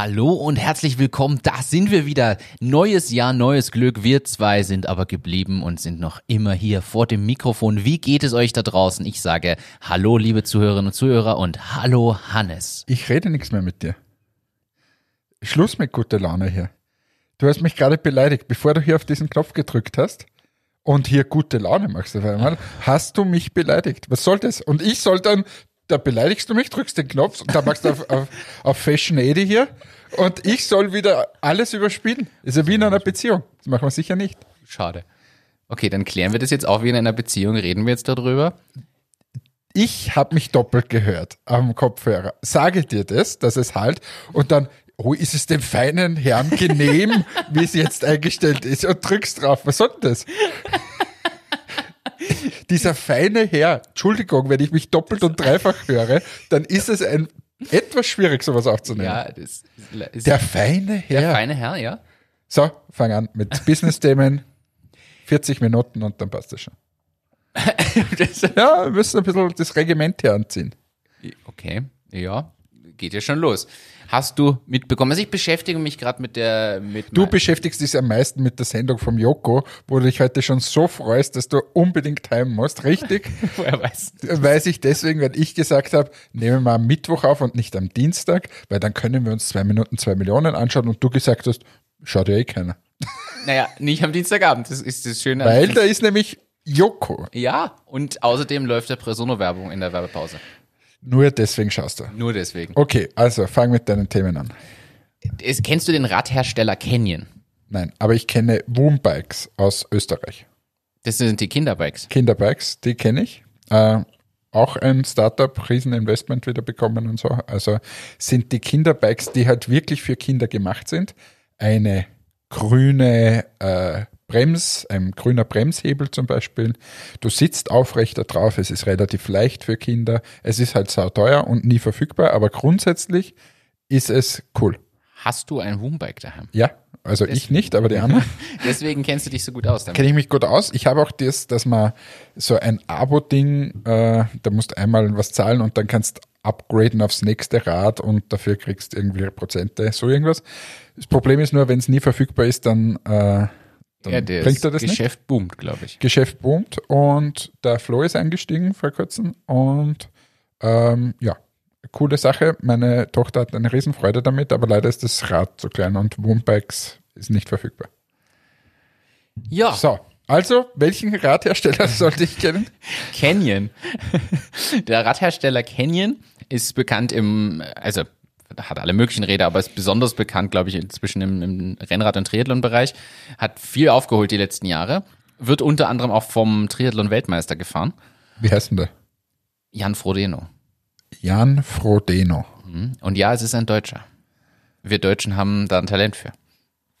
Hallo und herzlich willkommen. Da sind wir wieder. Neues Jahr, neues Glück. Wir zwei sind aber geblieben und sind noch immer hier vor dem Mikrofon. Wie geht es euch da draußen? Ich sage Hallo, liebe Zuhörerinnen und Zuhörer und Hallo, Hannes. Ich rede nichts mehr mit dir. Schluss mit guter Laune hier. Du hast mich gerade beleidigt, bevor du hier auf diesen Knopf gedrückt hast und hier gute Laune machst auf einmal, hast du mich beleidigt. Was soll das? Und ich soll dann da beleidigst du mich, drückst den Knopf und da machst du auf, auf, auf Fashion 80 hier und ich soll wieder alles überspielen. ist ja wie in einer Beziehung. Das machen wir sicher nicht. Schade. Okay, dann klären wir das jetzt auch wie in einer Beziehung. Reden wir jetzt darüber? Ich habe mich doppelt gehört am Kopfhörer. Sage dir das, dass es halt und dann, oh, ist es dem feinen Herrn genehm, wie es jetzt eingestellt ist und drückst drauf. Was soll denn das? Dieser feine Herr, Entschuldigung, wenn ich mich doppelt und dreifach höre, dann ist es ein etwas schwierig, sowas aufzunehmen. Ja, das ist der feine Herr. Der feine Herr, ja. So, fang an mit Business-Themen. 40 Minuten und dann passt das schon. ja, wir müssen ein bisschen das Regiment hier anziehen. Okay, ja, geht ja schon los hast du mitbekommen? Also ich beschäftige mich gerade mit der... Mit du beschäftigst dich am meisten mit der Sendung vom Joko, wo du dich heute schon so freust, dass du unbedingt timen musst, richtig? Woher weißt du Weiß ich deswegen, weil ich gesagt habe, nehmen wir am Mittwoch auf und nicht am Dienstag, weil dann können wir uns zwei Minuten zwei Millionen anschauen und du gesagt hast, schaut ja eh keiner. Naja, nicht am Dienstagabend, das ist das Schöne. Weil da ist nämlich Joko. Ja, und außerdem läuft der Presono-Werbung in der Werbepause. Nur deswegen schaust du. Nur deswegen. Okay, also fang mit deinen Themen an. Ist, kennst du den Radhersteller Canyon? Nein, aber ich kenne Woombikes aus Österreich. Das sind die Kinderbikes. Kinderbikes, die kenne ich. Äh, auch ein Startup, Rieseninvestment wieder bekommen und so. Also sind die Kinderbikes, die halt wirklich für Kinder gemacht sind, eine grüne äh, Brems, ein grüner Bremshebel zum Beispiel. Du sitzt aufrechter drauf, es ist relativ leicht für Kinder. Es ist halt sau teuer und nie verfügbar, aber grundsätzlich ist es cool. Hast du ein Woombike daheim? Ja, also Deswegen. ich nicht, aber die anderen. Deswegen kennst du dich so gut aus. Kenne ich mich gut aus. Ich habe auch das, dass man so ein Abo-Ding, äh, da musst du einmal was zahlen und dann kannst upgraden aufs nächste Rad und dafür kriegst irgendwie Prozente, so irgendwas. Das Problem ist nur, wenn es nie verfügbar ist, dann äh, dann ja, bringt er das Geschäft nicht. boomt, glaube ich. Geschäft boomt und der Flo ist eingestiegen vor kurzem und ähm, ja, coole Sache. Meine Tochter hat eine Riesenfreude damit, aber leider ist das Rad zu klein und Woombikes ist nicht verfügbar. Ja. So, also, welchen Radhersteller sollte ich kennen? Canyon. Der Radhersteller Canyon ist bekannt im, also hat alle möglichen Räder, aber ist besonders bekannt, glaube ich, inzwischen im, im Rennrad- und Triathlon-Bereich. Hat viel aufgeholt die letzten Jahre. Wird unter anderem auch vom Triathlon-Weltmeister gefahren. Wie heißt denn der? Jan Frodeno. Jan Frodeno. Mhm. Und ja, es ist ein Deutscher. Wir Deutschen haben da ein Talent für.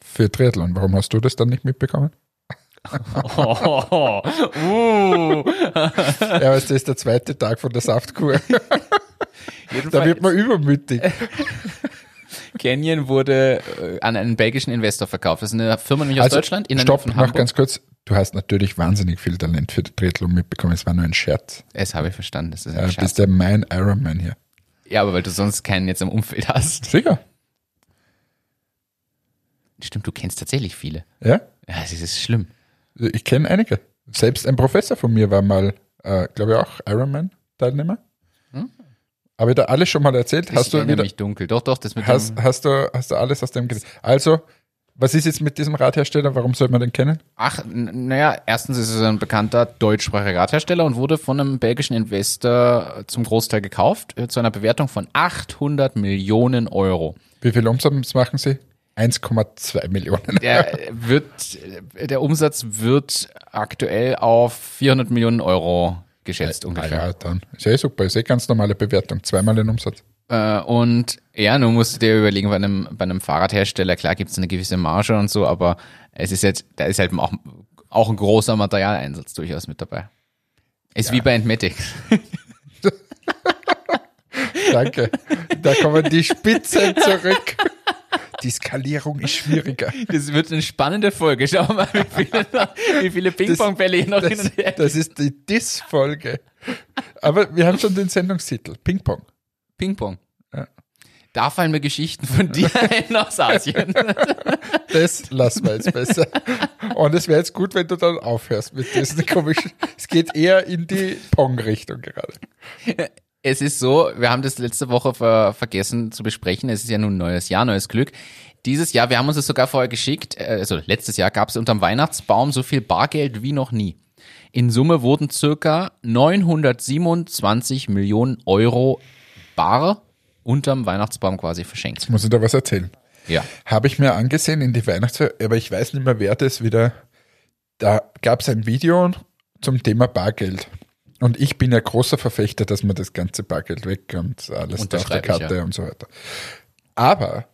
Für Triathlon. Warum hast du das dann nicht mitbekommen? oh, uh. ja, es ist der zweite Tag von der Saftkur. da wird man übermütig. Canyon wurde äh, an einen belgischen Investor verkauft. Das ist eine Firma nämlich aus also, Deutschland. In stopp, noch ganz kurz. Du hast natürlich wahnsinnig viel Talent für die Triathlon mitbekommen. Es war nur ein Scherz. Es habe ich verstanden. Das ist ein ja, Scherz. bist ja mein Ironman hier. Ja, aber weil du sonst keinen jetzt im Umfeld hast. Sicher. Stimmt, du kennst tatsächlich viele. Ja? Ja, das ist schlimm. Ich kenne einige. Selbst ein Professor von mir war mal, äh, glaube ich, auch Ironman-Teilnehmer. Habe ich da alles schon mal erzählt? Ich hast du wieder, mich dunkel. Doch, doch, das mit hast, hast du hast du alles aus dem Also, was ist jetzt mit diesem Radhersteller? Warum sollte man den kennen? Ach, naja, erstens ist es ein bekannter deutschsprachiger Radhersteller und wurde von einem belgischen Investor zum Großteil gekauft, äh, zu einer Bewertung von 800 Millionen Euro. Wie viel Umsatz machen Sie? 1,2 Millionen. Der wird, der Umsatz wird aktuell auf 400 Millionen Euro geschätzt ja, ungefähr. Ja, dann ist ja eh super, ist eh ganz normale Bewertung, zweimal den Umsatz. Äh, und ja, nun musst du dir überlegen, bei einem, bei einem Fahrradhersteller, klar gibt es eine gewisse Marge und so, aber es ist jetzt, da ist halt auch, auch ein großer Materialeinsatz durchaus mit dabei. Ist ja. wie bei Entmatics. Danke. Da kommen die Spitzen zurück. Die Skalierung ist schwieriger. Das wird eine spannende Folge. Schauen wir mal, wie viele, wie viele Ping-Pong-Bälle hier noch das, hin und her Das ist die Dis-Folge. Aber wir haben schon den Sendungstitel. Ping-Pong. Ping-Pong. Ja. Da fallen mir Geschichten von dir ein aus Asien. Das lassen wir jetzt besser. Und es wäre jetzt gut, wenn du dann aufhörst mit diesen komischen. Es geht eher in die Pong-Richtung gerade. Es ist so, wir haben das letzte Woche ver vergessen zu besprechen. Es ist ja nun neues Jahr, neues Glück. Dieses Jahr, wir haben uns das sogar vorher geschickt, äh, also letztes Jahr gab es unterm Weihnachtsbaum so viel Bargeld wie noch nie. In Summe wurden circa 927 Millionen Euro bar unterm Weihnachtsbaum quasi verschenkt. Jetzt muss ich da was erzählen. Ja. Habe ich mir angesehen in die Weihnachts... Aber ich weiß nicht mehr, wer das wieder... Da gab es ein Video zum Thema Bargeld. Und ich bin ja großer Verfechter, dass man das ganze Bargeld weg und alles auf der Unterschreibe ich, Karte ja. und so weiter. Aber,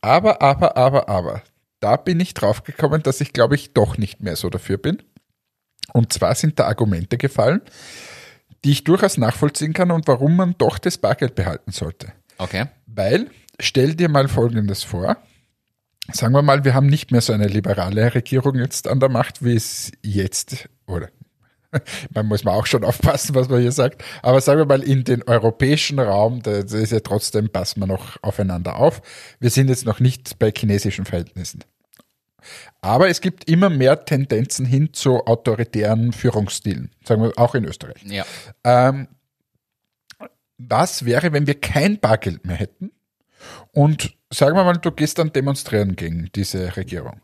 aber, aber, aber, aber, da bin ich draufgekommen, dass ich glaube ich doch nicht mehr so dafür bin. Und zwar sind da Argumente gefallen, die ich durchaus nachvollziehen kann und warum man doch das Bargeld behalten sollte. Okay. Weil, stell dir mal Folgendes vor. Sagen wir mal, wir haben nicht mehr so eine liberale Regierung jetzt an der Macht, wie es jetzt, oder man muss man auch schon aufpassen, was man hier sagt, aber sagen wir mal, in den europäischen Raum, da da ist ja trotzdem, passen wir noch aufeinander auf. Wir sind jetzt noch nicht bei chinesischen Verhältnissen. Aber es gibt immer mehr Tendenzen hin zu autoritären Führungsstilen, sagen wir auch in Österreich. Ja. Ähm, was wäre, wenn wir kein Bargeld mehr hätten? Und sagen wir mal, du gehst dann demonstrieren gegen diese Regierung.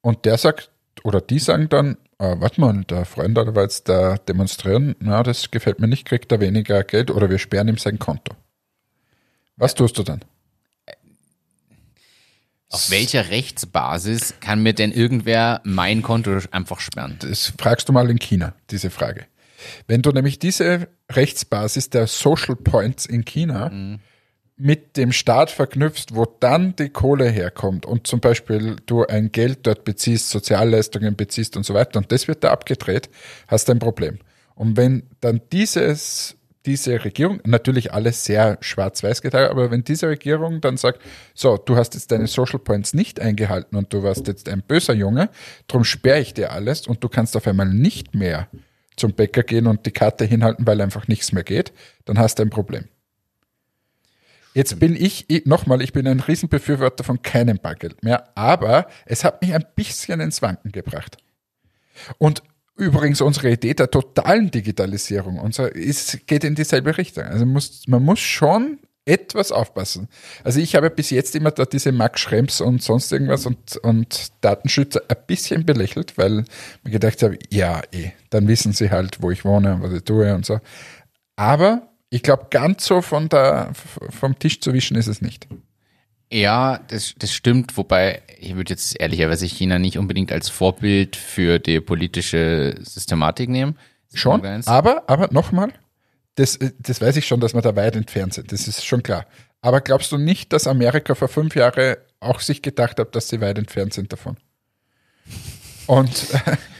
Und der sagt, oder die sagen dann, äh, warte mal, der Freund war jetzt da demonstrieren, na, das gefällt mir nicht, kriegt er weniger Geld oder wir sperren ihm sein Konto. Was tust du dann? Auf welcher Rechtsbasis kann mir denn irgendwer mein Konto einfach sperren? Das fragst du mal in China, diese Frage. Wenn du nämlich diese Rechtsbasis der Social Points in China mit dem Staat verknüpfst, wo dann die Kohle herkommt und zum Beispiel du ein Geld dort beziehst, Sozialleistungen beziehst und so weiter und das wird da abgedreht, hast du ein Problem. Und wenn dann dieses, diese Regierung, natürlich alles sehr schwarz-weiß geteilt, aber wenn diese Regierung dann sagt, so, du hast jetzt deine Social Points nicht eingehalten und du warst jetzt ein böser Junge, drum sperre ich dir alles und du kannst auf einmal nicht mehr zum Bäcker gehen und die Karte hinhalten, weil einfach nichts mehr geht, dann hast du ein Problem. Jetzt bin ich, nochmal, ich bin ein Riesenbefürworter von keinem Bargeld mehr, aber es hat mich ein bisschen ins Wanken gebracht. Und übrigens unsere Idee der totalen Digitalisierung unser, ist, geht in dieselbe Richtung. Also muss, man muss schon etwas aufpassen. Also ich habe bis jetzt immer da diese Max Schrems und sonst irgendwas und, und Datenschützer ein bisschen belächelt, weil mir gedacht habe, ja, eh, dann wissen sie halt, wo ich wohne und was ich tue und so. Aber ich glaube, ganz so von der, vom Tisch zu wischen ist es nicht. Ja, das, das stimmt, wobei ich würde jetzt ehrlicherweise China nicht unbedingt als Vorbild für die politische Systematik nehmen. Schon, aber, aber nochmal, das, äh, das weiß ich schon, dass wir da weit entfernt sind, das ist schon klar. Aber glaubst du nicht, dass Amerika vor fünf Jahren auch sich gedacht hat, dass sie weit entfernt sind davon? Und,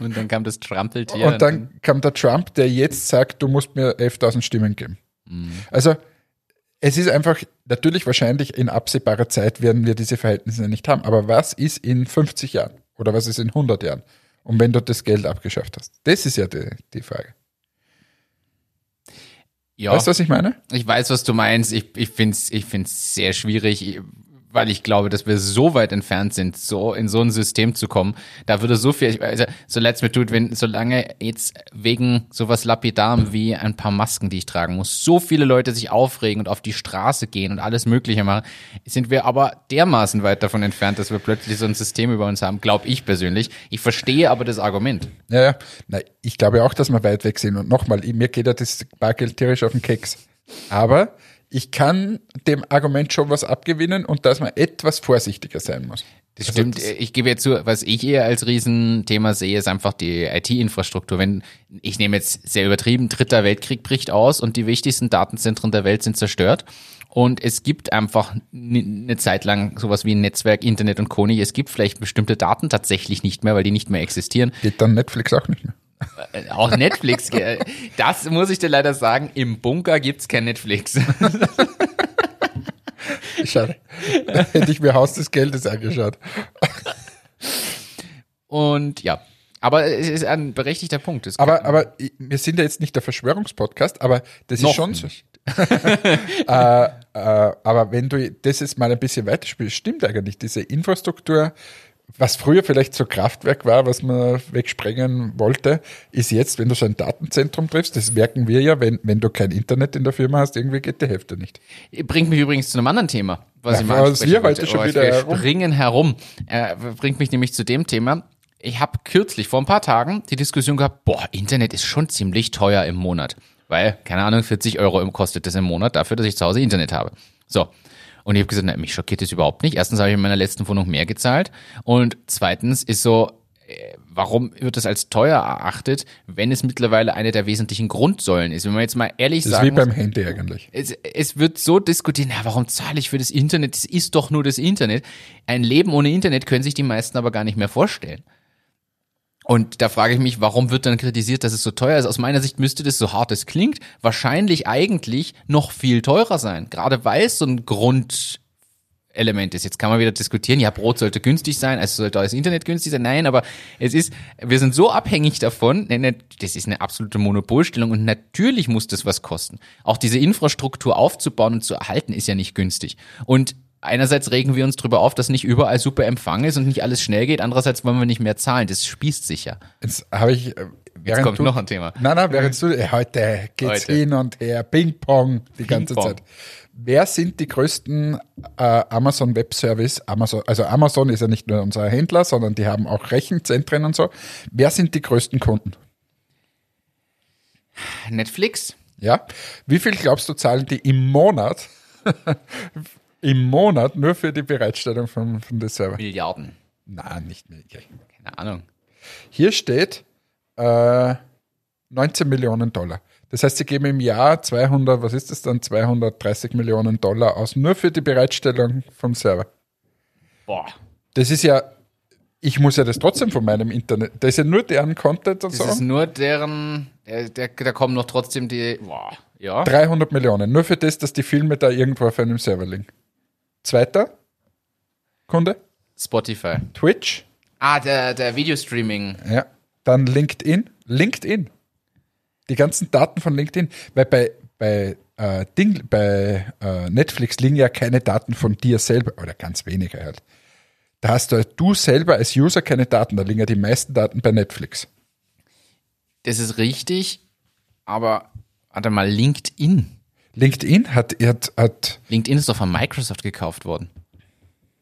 Und dann kam das Trampeltier. und dann kam der Trump, der jetzt sagt, du musst mir 11.000 Stimmen geben. Also es ist einfach, natürlich wahrscheinlich in absehbarer Zeit werden wir diese Verhältnisse nicht haben. Aber was ist in 50 Jahren? Oder was ist in 100 Jahren? Und wenn du das Geld abgeschafft hast? Das ist ja die, die Frage. ja, Weißt du, was ich meine? ich weiß, was du meinst. Ich, ich finde es ich find's sehr schwierig, weil ich glaube, dass wir so weit entfernt sind, so in so ein System zu kommen. Da würde so viel, also so leid's mir tut, wenn, solange jetzt wegen sowas Lapidarem wie ein paar Masken, die ich tragen muss, so viele Leute sich aufregen und auf die Straße gehen und alles Mögliche machen, sind wir aber dermaßen weit davon entfernt, dass wir plötzlich so ein System über uns haben, glaube ich persönlich. Ich verstehe aber das Argument. Ja, ja. Na, ich glaube auch, dass wir weit weg sind. Und nochmal, mir geht ja das Bargeld tierisch auf den Keks. Aber ich kann dem Argument schon was abgewinnen und dass man etwas vorsichtiger sein muss. Das Also stimmt. das- ich gebe jetzt zu, was ich eher als Riesenthema sehe, ist einfach die IT-Infrastruktur. Wenn, ich nehme jetzt sehr übertrieben, dritter Weltkrieg bricht aus und die wichtigsten Datenzentren der Welt sind zerstört. Und es gibt einfach eine Zeit lang sowas wie ein Netzwerk, Internet und Co. nicht. Es gibt vielleicht bestimmte Daten tatsächlich nicht mehr, weil die nicht mehr existieren. Geht dann Netflix auch nicht mehr. Äh, Auch Netflix, das muss ich dir leider sagen, im Bunker gibt's kein Netflix. Schade. Hätte ich mir Haus des Geldes angeschaut. Und ja, aber es ist ein berechtigter Punkt. Es Aber, aber wir sind ja jetzt nicht der Verschwörungspodcast, aber das ist schon so. äh, äh, aber wenn du das jetzt mal ein bisschen weiterspielst, stimmt eigentlich, diese Infrastruktur, was früher vielleicht so Kraftwerk war, was man wegsprengen wollte, ist jetzt, wenn du so ein Datenzentrum triffst, das merken wir ja, wenn, wenn du kein Internet in der Firma hast, irgendwie geht die Hälfte nicht. Bringt mich übrigens zu einem anderen Thema, was Ja, ich mal was wir heute schon Oh, wieder wir herum- springen herum. Äh, bringt mich nämlich zu dem Thema. Ich habe kürzlich, vor ein paar Tagen, die Diskussion gehabt, boah, Internet ist schon ziemlich teuer im Monat. Weil, keine Ahnung, 40 Euro kostet das im Monat dafür, dass ich zu Hause Internet habe. So. Und ich habe gesagt, na, mich schockiert das überhaupt nicht. Erstens habe ich in meiner letzten Wohnung mehr gezahlt. Und zweitens ist so, äh, warum wird das als teuer erachtet, wenn es mittlerweile eine der wesentlichen Grundsäulen ist? Wenn man jetzt mal ehrlich Das ist sagen wie muss, beim Handy eigentlich. es, es wird so diskutiert, na, warum zahle ich für das Internet? Es ist doch nur das Internet. Ein Leben ohne Internet können sich die meisten aber gar nicht mehr vorstellen. Und da frage ich mich, warum wird dann kritisiert, dass es so teuer ist? Aus meiner Sicht müsste das, so hart es klingt, wahrscheinlich eigentlich noch viel teurer sein. Gerade weil es so ein Grundelement ist. Jetzt kann man wieder diskutieren, ja, Brot sollte günstig sein, also sollte das Internet günstig sein. Nein, aber es ist, wir sind so abhängig davon, ne, ne, das ist eine absolute Monopolstellung und natürlich muss das was kosten. Auch diese Infrastruktur aufzubauen und zu erhalten ist ja nicht günstig. Und einerseits regen wir uns darüber auf, dass nicht überall super Empfang ist und nicht alles schnell geht. Andererseits wollen wir nicht mehr zahlen. Das spießt sich ja. Jetzt habe ich, äh, während kommt du, noch ein Thema. Nein, nein, während du, äh, heute geht's Heute. hin und her, Ping-Pong die ganze Ping-Pong. Zeit. Wer sind die größten äh, Amazon Web Service? Amazon, also Amazon ist ja nicht nur unser Händler, sondern die haben auch Rechenzentren und so. Wer sind die größten Kunden? Netflix? Ja. Wie viel glaubst du, zahlen die im Monat, im Monat nur für die Bereitstellung von, von der Server? Milliarden. Nein, nicht mehr. Keine Ahnung. Hier steht äh, 19 Millionen Dollar. Das heißt, sie geben im Jahr 200, was ist das dann, 230 Millionen Dollar aus, nur für die Bereitstellung vom Server. Boah. Das ist ja, ich muss ja das trotzdem von meinem Internet, das ist ja nur deren Content und Das ist so. nur deren, der, der, da kommen noch trotzdem die, boah, ja. 300 Millionen, nur für das, dass die Filme da irgendwo auf einem Server liegen. Zweiter Kunde, Spotify. Twitch, Ah, der, der Videostreaming. Ja. Dann LinkedIn. LinkedIn. Die ganzen Daten von LinkedIn. Weil bei, bei, äh, Ding, bei äh, Netflix liegen ja keine Daten von dir selber, oder ganz wenige halt. Da hast du, du selber als User keine Daten, da liegen ja die meisten Daten bei Netflix. Das ist richtig, aber warte mal, LinkedIn. LinkedIn hat, hat, hat LinkedIn ist doch von Microsoft gekauft worden.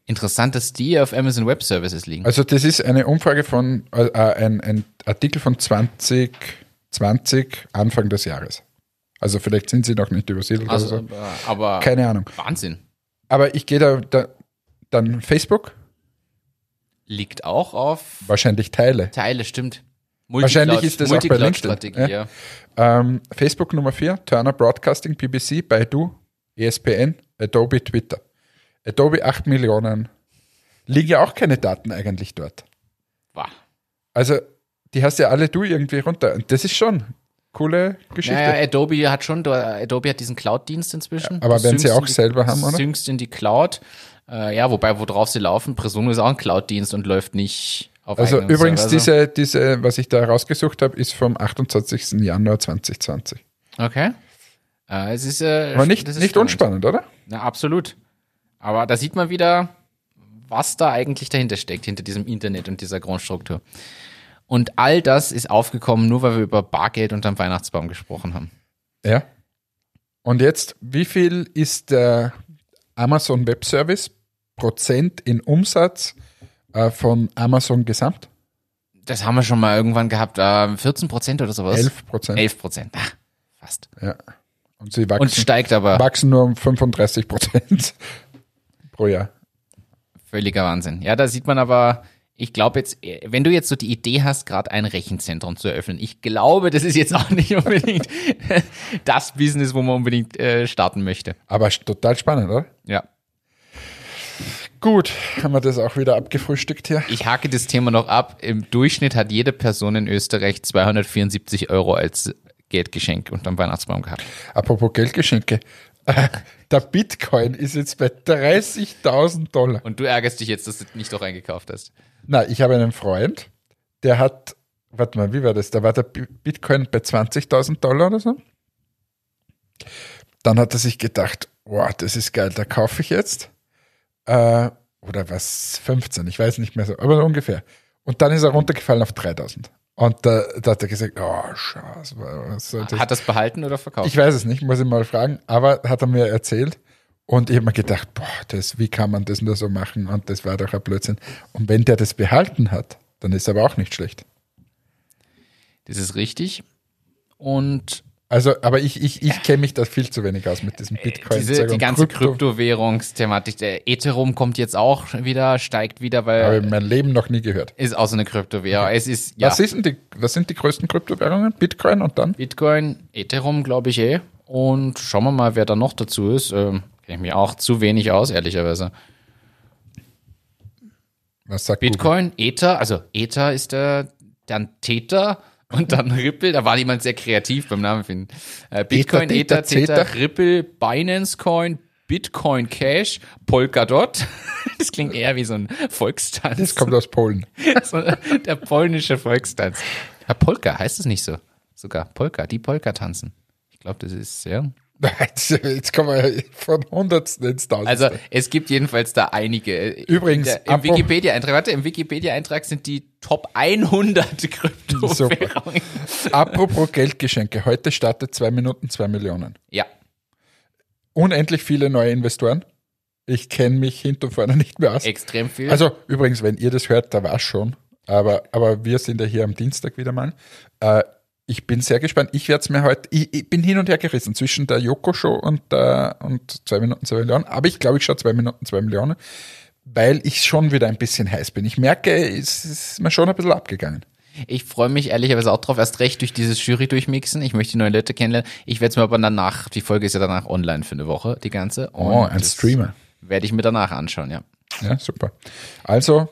Interessant, dass die auf Amazon Web Services liegen. also das ist eine Umfrage von, äh, ein, ein Artikel von 2020, Anfang des Jahres. Also vielleicht sind sie noch nicht übersiedelt Also, oder so. aber, aber Keine Ahnung. Wahnsinn. Aber ich gehe da, da, dann Facebook, Liegt auch auf wahrscheinlich Teile. Teile, stimmt. Wahrscheinlich ist das auch bei LinkedIn, ja. Ähm, Facebook Nummer 4, Turner Broadcasting, BBC, Baidu, ESPN, Adobe, Twitter. Adobe 8 Millionen. Liegen ja auch keine Daten eigentlich dort. Boah. Also, die hast ja alle du irgendwie runter. Und das ist schon coole Geschichte. Naja, Adobe hat schon, Adobe hat diesen Cloud-Dienst inzwischen. aber Du wenn sie auch die- selber haben, oder? Syncst in die Cloud. Äh, ja, wobei, worauf sie laufen, Presumo ist auch ein Cloud-Dienst und läuft nicht also übrigens, Server. diese, diese, was ich da rausgesucht habe, ist vom 28. Januar 2020. Okay. Äh, es ist, äh, Aber nicht, das ist nicht spannend. unspannend, oder? Na, absolut. Aber da sieht man wieder, was da eigentlich dahinter steckt, hinter diesem Internet und dieser Grundstruktur. Und all das ist aufgekommen, nur weil wir über Bargeld unterm Weihnachtsbaum gesprochen haben. Ja. Und jetzt, wie viel ist der Amazon Web Service Prozent in Umsatz äh, von Amazon gesamt? Das haben wir schon mal irgendwann gehabt, äh, 14 Prozent oder sowas. 11 Prozent. 11 Prozent. Fast. Ja. Und sie Und wachsen, steigt aber. wachsen nur um 35 Prozent pro Jahr. Völliger Wahnsinn. Ja, da sieht man aber, ich glaube jetzt, wenn du jetzt so die Idee hast, gerade ein Rechenzentrum zu eröffnen, ich glaube, das ist jetzt auch nicht unbedingt das Business, wo man unbedingt äh, starten möchte. Aber total spannend, oder? Ja. Gut, haben wir das auch wieder abgefrühstückt hier. Ich hake das Thema noch ab. Im Durchschnitt hat jede Person in Österreich 274 Euro als Geldgeschenk unterm Weihnachtsbaum gehabt. Apropos Geldgeschenke. Der Bitcoin ist jetzt bei 30.000 Dollar. Und du ärgerst dich jetzt, dass du nicht doch eingekauft hast. Na, ich habe einen Freund, der hat, warte mal, wie war das? Da war der Bi- Bitcoin bei 20.000 Dollar oder so. Dann hat er sich gedacht, boah, das ist geil, da kaufe ich jetzt. Äh, oder was, 15, ich weiß nicht mehr so, aber ungefähr. Und dann ist er runtergefallen auf 3000. Und da, da hat er gesagt, oh, Scheiße. Was das? Hat das behalten oder verkauft? Ich weiß es nicht, muss ich mal fragen, aber hat er mir erzählt. Und ich habe mir gedacht, boah, das, wie kann man das nur so machen? Und das war doch ein Blödsinn. Und wenn der das behalten hat, dann ist aber auch nicht schlecht. das ist richtig. Und Also, aber ich, ich, ich kenne mich da viel zu wenig aus mit diesem Bitcoin. Äh, diese, die ganze Krypto. Kryptowährungsthematik, der Ethereum kommt jetzt auch wieder, steigt wieder, Habe ich weil in meinem Leben noch nie gehört. ist auch so eine Kryptowährung. Es ist ja Was, ist denn die, was sind die größten Kryptowährungen? Bitcoin und dann? Bitcoin, Ethereum, glaube ich eh. Und schauen wir mal, wer da noch dazu ist. Ähm, Kenne ich mir auch zu wenig aus, ehrlicherweise. Was sagt Google? Bitcoin, Ether, also Ether ist der, dann Tether und dann Ripple. Da war jemand sehr kreativ beim Namen finden. Äh, Bitcoin, Ether, Ether, Zeta. Ripple, Binance Coin, Bitcoin Cash, Polkadot. Das klingt eher wie so ein Volkstanz. Das kommt aus Polen. so, der polnische Volkstanz. Ja, Polka heißt es nicht so. Sogar Polka, die Polka tanzen. Ich glaube, das ist ja. Jetzt kommen wir von Hundertsten ins Tausendste. Also es gibt jedenfalls da einige. Übrigens, Der, im Wikipedia-Eintrag, warte, im Wikipedia-Eintrag sind die Top 100 Kryptowährungen. Apropos Geldgeschenke. Heute startet zwei Minuten zwei Millionen. Ja, Unendlich viele neue Investoren. Ich kenne mich hinter und vorne nicht mehr aus. extrem viel. Also übrigens, wenn ihr das hört, da war es schon. Aber, aber wir sind ja hier am Dienstag wieder mal. Äh, ich bin sehr gespannt. Ich werde es mir heute, ich, ich bin hin und her gerissen zwischen der Joko-Show und, der, und zwei Minuten, zwei Millionen. Aber ich glaube, ich schaue zwei Minuten, zwei Millionen, weil ich schon wieder ein bisschen heiß bin. Ich merke, es ist mir schon ein bisschen abgegangen. ich freue mich ehrlicherweise auch drauf, erst recht durch dieses Jury durchmixen. Ich möchte die neuen Leute kennenlernen. Ich werde es mir aber danach, die Folge ist ja danach online für eine Woche, die ganze. Oh, Und ein das Streamer. Werde ich mir danach anschauen, ja. Ja, super. Also,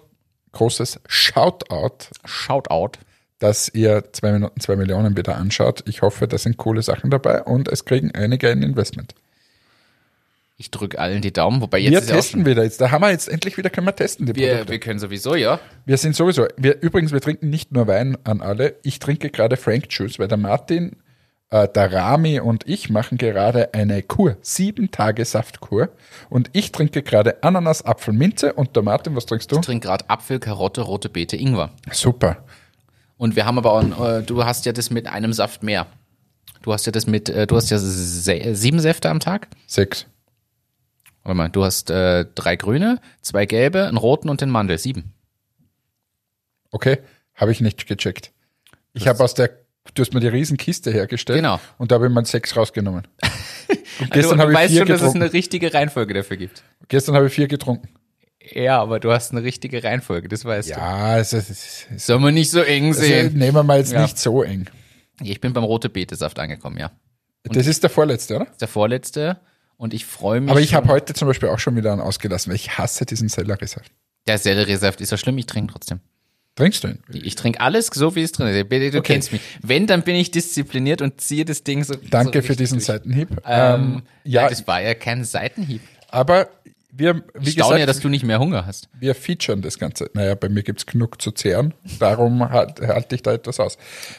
großes Shoutout, Shoutout. Dass ihr zwei Minuten, zwei Millionen wieder anschaut. Ich hoffe, da sind coole Sachen dabei und es kriegen einige ein Investment. Ich drücke allen die Daumen, wobei jetzt wir ist testen wieder jetzt. Da haben wir jetzt endlich wieder können wir testen die wir, Produkte. wir können sowieso, ja. Wir sind sowieso. Wir, übrigens, wir trinken nicht nur Wein an alle. Ich trinke gerade Frank Juice, weil der Martin, äh, der Rami und ich machen gerade eine Kur, sieben Tage Saftkur. Und ich trinke gerade Ananas, Apfel, Minze. Und der Martin, was trinkst du? Ich trinke gerade Apfel, Karotte, rote Beete, Ingwer. Super. Und wir haben aber auch, äh, du hast ja das mit einem Saft mehr. Du hast ja das mit, äh, du hast ja se sieben Säfte am Tag. Sechs. Warte mal, du hast äh, drei grüne, zwei gelbe, einen roten und den Mandel. Sieben. Okay, habe ich nicht gecheckt. Ich habe aus der, du hast mir die Riesenkiste hergestellt. Genau. Und da habe ich mal sechs rausgenommen. Und Also, gestern du habe ich weißt schon, dass es eine richtige Reihenfolge dafür gibt. Gestern habe ich vier getrunken. Ja, aber du hast eine richtige Reihenfolge, das weißt Ja, du. ist Soll man nicht so eng also, sehen. nehmen wir mal jetzt Ja. nicht so eng. Ich bin beim rote Beete-Saft angekommen, ja. Das ist der vorletzte, oder? Das ist der vorletzte und ich freue mich. Aber ich habe heute zum Beispiel auch schon wieder einen ausgelassen, weil ich hasse diesen Selleriesaft. Der Selleriesaft ist ja schlimm, ich trinke trotzdem. Trinkst du ihn? Ich trinke alles so, wie es drin ist. Du Okay. kennst mich. Wenn, dann bin ich diszipliniert und ziehe das Ding so. Danke so für diesen durch. Seitenhieb. Ähm, Ähm, ja, Das war ja kein Seitenhieb. aber wir, Ich staune gesagt, ja, dass du nicht mehr Hunger hast. wir featuren das Ganze. Naja, bei mir gibt's genug zu zehren, darum halt, halte ich da etwas aus.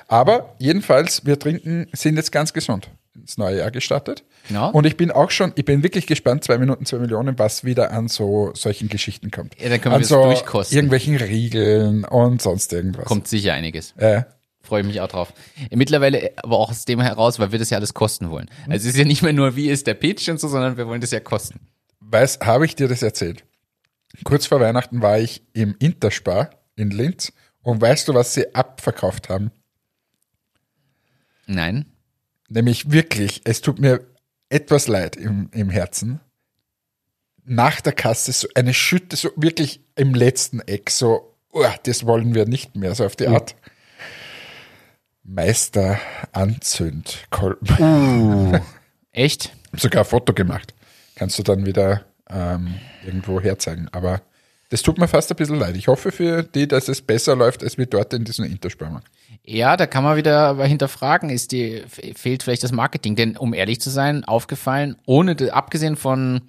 Aber jedenfalls, wir trinken, sind jetzt ganz gesund ins neue Jahr gestartet. Genau. Und ich bin auch schon, ich bin wirklich gespannt, zwei Minuten, zwei Millionen, was wieder an so solchen Geschichten kommt. Ja, dann können wir an das so durchkosten. irgendwelchen Riegeln und sonst irgendwas. Kommt sicher einiges. Äh, Freue mich auch drauf. Mittlerweile aber auch aus dem heraus, weil wir das ja alles kosten wollen. Also es ist ja nicht mehr nur, wie ist der Pitch und so, sondern wir wollen das ja kosten. Weiß, habe ich dir das erzählt? Kurz vor Weihnachten war ich im Interspar in Linz und weißt du, was sie abverkauft haben? Nein. Nämlich wirklich, es tut mir etwas leid im, im Herzen. Nach der Kasse so eine Schütte, so wirklich im letzten Eck, so, oh, das wollen wir nicht mehr, so auf die Art. Meister Anzünd. Kolben. Echt? Sogar ein Foto gemacht. Kannst du dann wieder ähm, irgendwo herzeigen. Aber das tut mir fast ein bisschen leid. Ich hoffe für die, dass es besser läuft, als wie dort in diesem Interspar. Ja, da kann man wieder aber hinterfragen, ist die, fehlt vielleicht das Marketing? Denn um ehrlich zu sein, aufgefallen, ohne, abgesehen von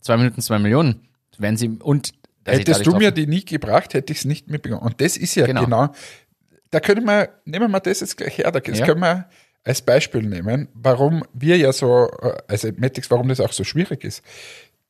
zwei Minuten, zwei Millionen, werden sie, und, Hättest du mir die nie gebracht, hätte ich es nicht mitbekommen. Und das ist ja Genau. genau. da können wir, nehmen wir mal das jetzt gleich her, da Ja. können wir als Beispiel nehmen, warum wir ja so, äh, also Matics, warum das auch so schwierig ist.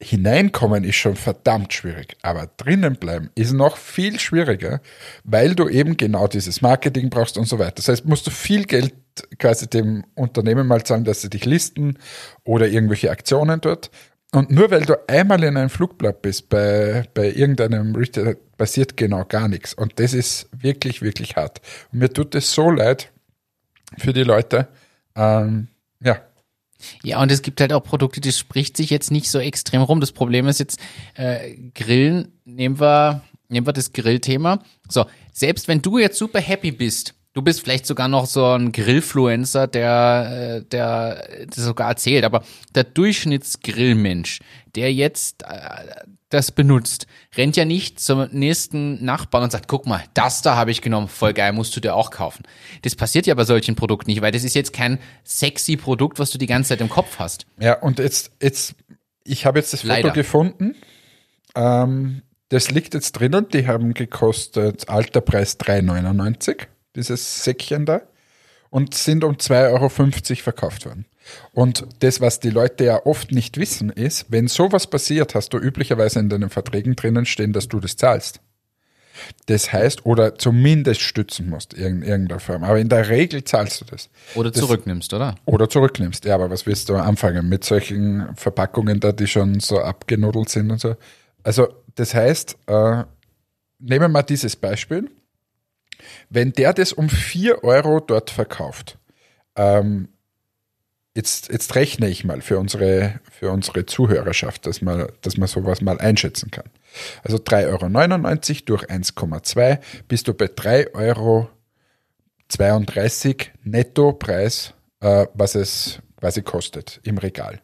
Hineinkommen ist schon verdammt schwierig, aber drinnen bleiben ist noch viel schwieriger, weil du eben genau dieses Marketing brauchst und so weiter. Das heißt, musst du viel Geld quasi dem Unternehmen mal sagen, dass sie dich listen oder irgendwelche Aktionen dort. Und nur weil du einmal in einem Flugblatt bist, bei, bei irgendeinem Retailer, passiert genau gar nichts. Und das ist wirklich, wirklich hart. Und mir tut es so leid für die Leute. Ähm, ja, ja, und es gibt halt auch Produkte, das spricht sich jetzt nicht so extrem rum. Das Problem ist jetzt, äh, Grillen, nehmen wir, nehmen wir das Grillthema. So, selbst wenn du jetzt super happy bist, du bist vielleicht sogar noch so ein Grillfluencer, der, äh, der das sogar erzählt, aber der Durchschnittsgrillmensch, der jetzt äh, das benutzt, rennt ja nicht zum nächsten Nachbarn und sagt, guck mal, das da habe ich genommen, voll geil, musst du dir auch kaufen. Das passiert ja bei solchen Produkten nicht, weil das ist jetzt kein sexy Produkt, was du die ganze Zeit im Kopf hast. Ja, und jetzt, jetzt ich habe jetzt das Foto Leider. gefunden. Ähm, das liegt jetzt drinnen, die haben gekostet, alter Preis 3,99, dieses Säckchen da, und sind um 2,50 Euro verkauft worden. Und das, was die Leute ja oft nicht wissen, ist, wenn sowas passiert, hast du üblicherweise in deinen Verträgen drinnen stehen, dass du das zahlst. Das heißt, oder zumindest stützen musst, in irgendeiner Form. Aber in der Regel zahlst du das. Oder das, zurücknimmst, oder? Oder zurücknimmst. Ja, aber was willst du anfangen mit solchen Verpackungen da, die schon so abgenudelt sind und so? Also, das heißt, äh, nehmen wir mal dieses Beispiel. Wenn der das um 4 Euro dort verkauft, ähm, jetzt, jetzt rechne ich mal für unsere, für unsere Zuhörerschaft, dass man, dass man sowas mal einschätzen kann. Also 3,99 Euro durch 1,2 bist du bei 3,32 Euro Nettopreis, äh, was es quasi kostet im Regal.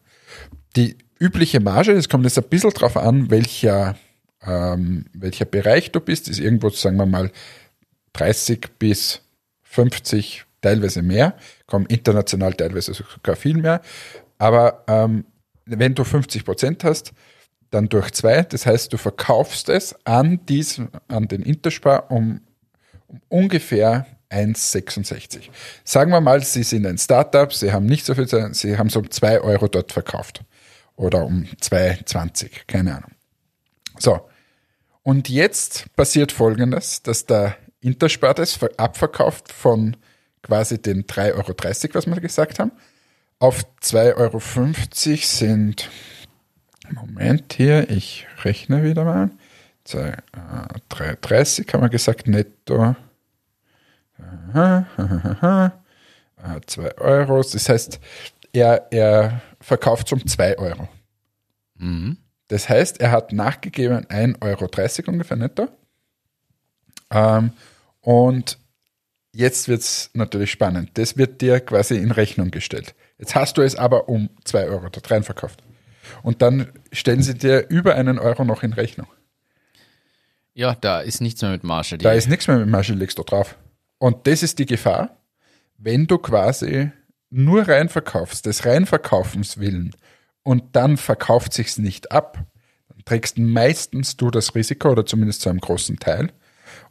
Die übliche Marge, das kommt jetzt ein bisschen drauf an, welcher, ähm, welcher Bereich du bist, ist irgendwo, sagen wir mal, 30 bis 50 teilweise mehr, kommen international teilweise sogar viel mehr. Aber ähm, wenn du 50 Prozent hast, dann durch zwei, das heißt, du verkaufst es an diesen, an den Interspar um, um ungefähr 1,66. Sagen wir mal, Sie sind ein Startup, Sie haben nicht so viel, Sie haben so um 2 Euro dort verkauft. Oder um 2,20, keine Ahnung. So. Und jetzt passiert Folgendes, dass der Interspar das abverkauft von quasi den 3,30 Euro, was wir gesagt haben. Auf 2,50 Euro sind, Moment hier, ich rechne wieder mal. 3,30 haben wir gesagt, netto. 2 Euro. Das heißt, er, er verkauft um 2 Euro. Mhm. Das heißt, er hat nachgegeben 1,30 Euro ungefähr netto. Ähm, und Jetzt wird es natürlich spannend. Das wird dir quasi in Rechnung gestellt. Jetzt hast du es aber um 2 Euro dort rein verkauft. Und dann stellen sie dir über einen Euro noch in Rechnung. Ja, da ist nichts mehr mit Marge. Da ist nichts mehr mit Marge, legst du drauf. Und das ist die Gefahr, wenn du quasi nur reinverkaufst, des Reinverkaufens willen, und dann verkauft sich's nicht ab, dann trägst meistens du das Risiko oder zumindest zu einem großen Teil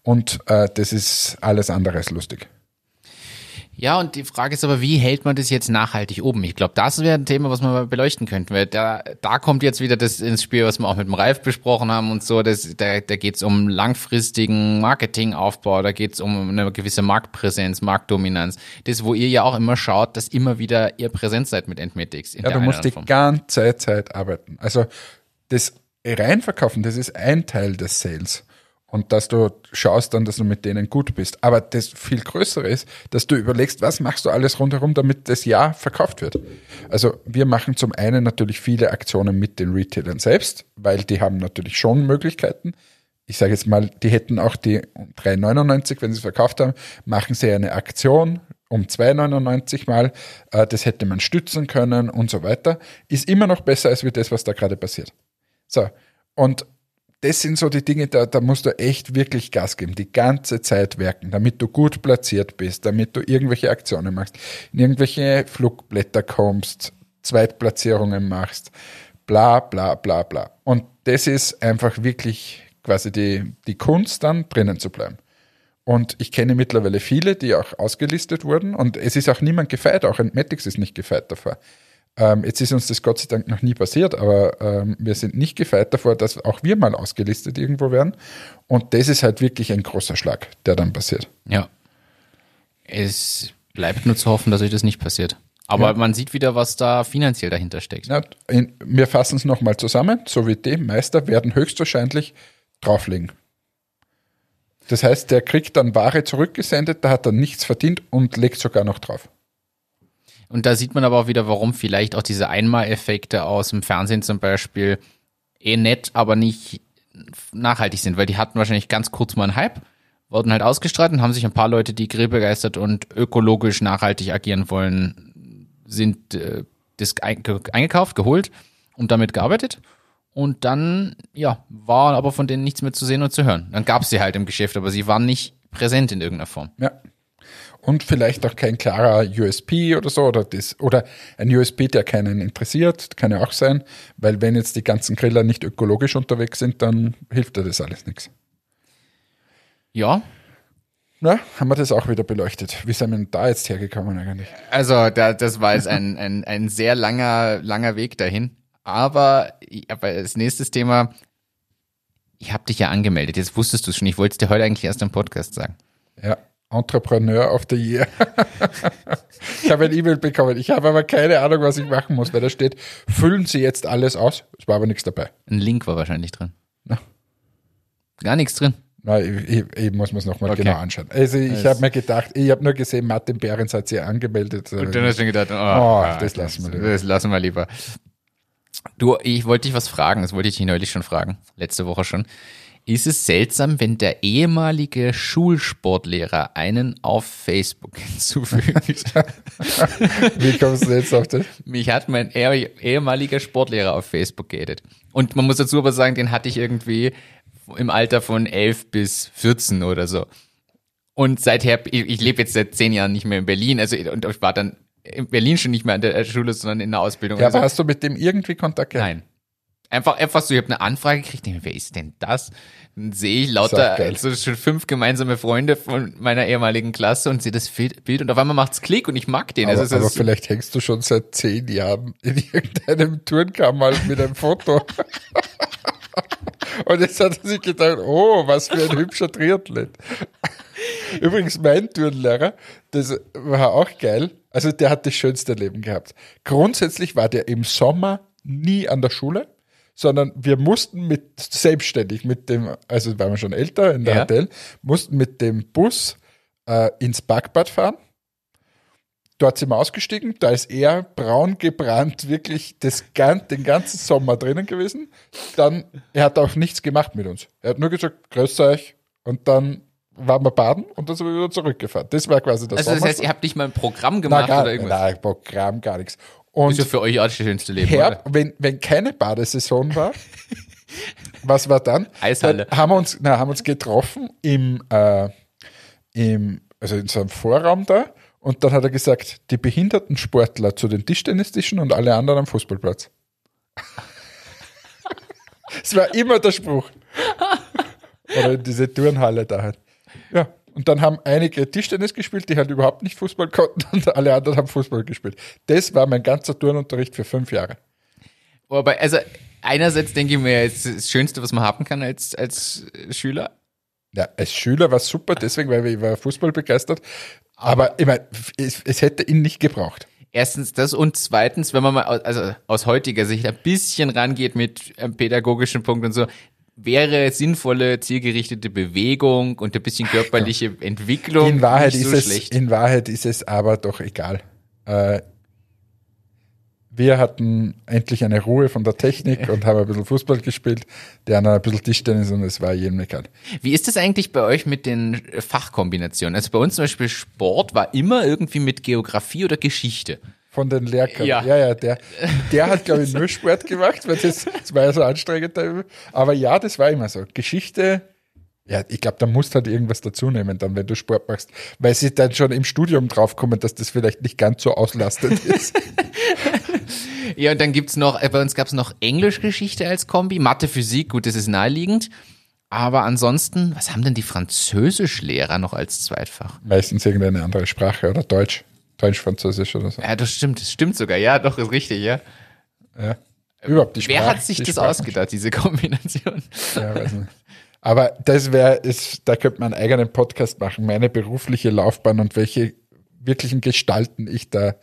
und äh, das ist alles andere als lustig. Ja, und die Frage ist aber, wie hält man das jetzt nachhaltig oben? Ich glaube, das wäre ein Thema, was wir mal beleuchten könnten, weil da, da kommt jetzt wieder das ins Spiel, was wir auch mit dem Ralf besprochen haben und so. Das, da da geht es um langfristigen Marketingaufbau, da geht es um eine gewisse Marktpräsenz, Marktdominanz. Das, wo ihr ja auch immer schaut, dass immer wieder ihr präsent seid mit Entmetics. ja, du musst die ganze Zeit arbeiten. Also das Reinverkaufen, das ist ein Teil des Sales und dass du schaust dann, dass du mit denen gut bist. Aber das viel Größere ist, dass du überlegst, was machst du alles rundherum, damit das Jahr verkauft wird. Also wir machen zum einen natürlich viele Aktionen mit den Retailern selbst, weil die haben natürlich schon Möglichkeiten. Ich sage jetzt mal, die hätten auch die 3,99, wenn sie es verkauft haben, machen sie eine Aktion um 2,99 mal. Äh, das hätte man stützen können und so weiter. Ist immer noch besser als wie das, was da gerade passiert. So. Und das sind so die Dinge, da, da musst du echt wirklich Gas geben, die ganze Zeit werken, damit du gut platziert bist, damit du irgendwelche Aktionen machst, in irgendwelche Flugblätter kommst, Zweitplatzierungen machst, bla bla bla bla. Und das ist einfach wirklich quasi die, die Kunst dann drinnen zu bleiben. Und ich kenne mittlerweile viele, die auch ausgelistet wurden. Und es ist auch niemand gefeit, auch Entmatics ist nicht gefeit davor. Ähm, jetzt ist uns das Gott sei Dank noch nie passiert, aber ähm, wir sind nicht gefeit davor, dass auch wir mal ausgelistet irgendwo werden. Und das ist halt wirklich ein großer Schlag, der dann passiert. Ja. Es bleibt nur zu hoffen, dass euch das nicht passiert. Aber Ja. man sieht wieder, was da finanziell dahinter steckt. Ja, in, wir fassen es nochmal zusammen. So wie die Meister werden höchstwahrscheinlich drauflegen. Das heißt, der kriegt dann Ware zurückgesendet, da hat er nichts verdient und legt sogar noch drauf. Und da sieht man aber auch wieder, warum vielleicht auch diese Einmaleffekte aus dem Fernsehen zum Beispiel eh nett, aber nicht nachhaltig sind, weil die hatten wahrscheinlich ganz kurz mal einen Hype, wurden halt ausgestrahlt und haben sich ein paar Leute, die grillbegeistert und ökologisch nachhaltig agieren wollen, sind äh, das ein- ge- eingekauft, geholt und damit gearbeitet. Und dann, ja, war aber von denen nichts mehr zu sehen und zu hören. Dann gab es sie halt im Geschäft, aber sie waren nicht präsent in irgendeiner Form. Ja. Und vielleicht auch kein klarer USP oder so, oder das, oder ein USP, der keinen interessiert, kann ja auch sein, weil wenn jetzt die ganzen Griller nicht ökologisch unterwegs sind, dann hilft dir das alles nichts. Ja, Na, haben wir das auch wieder beleuchtet. Wie sind wir denn da jetzt hergekommen eigentlich? Also, da, das war jetzt ein, ein, ein sehr langer, langer Weg dahin. Aber, aber das nächste Thema, ich habe dich ja angemeldet, jetzt wusstest du es schon, ich wollte es dir heute eigentlich erst im Podcast sagen. Ja, Entrepreneur of the Year. ich habe ein E-Mail bekommen. Ich habe aber keine Ahnung, was ich machen muss, weil da steht, füllen Sie jetzt alles aus. Es war aber nichts dabei. Ein Link war wahrscheinlich drin. Na. Gar nichts drin. Na, ich, ich, ich muss mir es nochmal Okay. genau anschauen. Also ich habe mir gedacht, ich habe nur gesehen, Martin Behrens hat sie angemeldet. Und dann hast du gedacht, oh, Oh, das lassen wir lieber. Das lassen wir lieber. Du, ich wollte dich was fragen, das wollte ich dich neulich schon fragen, letzte Woche schon. Ist es seltsam, wenn der ehemalige Schulsportlehrer einen auf Facebook hinzufügt? Wie kommst du jetzt auf das? Mich hat mein eh- ehemaliger Sportlehrer auf Facebook geedet. Und man muss dazu aber sagen, den hatte ich irgendwie im Alter von 11 bis 14 oder so. Und seither, ich, ich lebe jetzt seit zehn Jahren nicht mehr in Berlin, also und ich war dann in Berlin schon nicht mehr an der Schule, sondern in der Ausbildung. Ja, also, aber hast du mit dem irgendwie Kontakt gehabt? nein. Einfach, einfach so, ich habe eine Anfrage gekriegt, denke mir, wer ist denn das? Dann sehe ich lauter, also schon fünf gemeinsame Freunde von meiner ehemaligen Klasse und sehe das Bild und auf einmal macht's Klick und ich mag den. Aber, also, aber vielleicht hängst du schon seit zehn Jahren in irgendeinem Turnkammer mit einem Foto. Und jetzt hat er sich gedacht, oh, was für ein hübscher Triathlet. Übrigens, mein Turnlehrer, das war auch geil. Also der hat das schönste Leben gehabt. Grundsätzlich war der im Sommer nie an der Schule, sondern wir mussten mit selbstständig mit dem, also waren wir schon älter in der Ja. Hotel, mussten mit dem Bus äh, ins Parkbad fahren. Dort sind wir ausgestiegen, da ist er braun gebrannt, wirklich das, den ganzen Sommer drinnen gewesen. Dann, er hat auch nichts gemacht mit uns. Er hat nur gesagt, grüß euch. Und dann waren wir baden und dann sind wir wieder zurückgefahren. Das war quasi das also das Sommer. heißt, ihr habt nicht mal ein Programm gemacht gar, oder irgendwas? nein, Programm, gar nichts. Ist Und ja für euch auch das schönste Leben, Herb, wenn, wenn keine Badesaison war, was war dann? Eishalle. Dann haben wir uns, na, haben uns getroffen im, äh, im, also in so einem Vorraum da. Und dann hat er gesagt, die behinderten Sportler zu den Tischtennistischen und alle anderen am Fußballplatz. Es war immer der Spruch. Oder in diese Turnhalle da halt. Ja. Und dann haben einige Tischtennis gespielt, die halt überhaupt nicht Fußball konnten und alle anderen haben Fußball gespielt. Das war mein ganzer Turnunterricht für fünf Jahre. Aber also einerseits denke ich mir, es ist das Schönste, was man haben kann als, als Schüler. Ja, als Schüler war es super, deswegen, weil ich war Fußball begeistert. Aber ich meine, es, es hätte ihn nicht gebraucht. Erstens das und zweitens, wenn man mal aus, also aus heutiger Sicht ein bisschen rangeht mit pädagogischen Punkten und so, wäre sinnvolle, zielgerichtete Bewegung und ein bisschen körperliche Entwicklung In Wahrheit, nicht ist so es, schlecht. in Wahrheit ist es aber doch egal. Äh, wir hatten endlich eine Ruhe von der Technik und haben ein bisschen Fußball gespielt, die anderen ein bisschen Tischtennis und es war jedem egal. Wie ist das eigentlich bei euch mit den Fachkombinationen? Also bei uns zum Beispiel Sport war immer irgendwie mit Geografie oder Geschichte. Von den Lehrkräften. Ja. Ja, ja, der, der hat, glaube ich, nur Sport gemacht, weil das, das war ja so anstrengend. Aber ja, das war immer so. Geschichte, ja, ich glaube, da musst du halt irgendwas dazu nehmen, dann, wenn du Sport machst, weil sie dann schon im Studium draufkommen, dass das vielleicht nicht ganz so auslastet ist. Ja, und dann gibt's noch, äh, bei uns gab's noch Englischgeschichte als Kombi, Mathe, Physik, gut, das ist naheliegend. Aber ansonsten, was haben denn die Französischlehrer noch als Zweitfach? Meistens irgendeine andere Sprache oder Deutsch. Deutsch, Französisch oder so. Ja, das stimmt, das stimmt sogar. Ja, doch, ist richtig, ja. Ja. Überhaupt die Sprache. Wer hat sich das Sprachen- ausgedacht, diese Kombination? Ja, weiß nicht. Aber das wäre, da könnte man einen eigenen Podcast machen, meine berufliche Laufbahn und welche wirklichen Gestalten ich da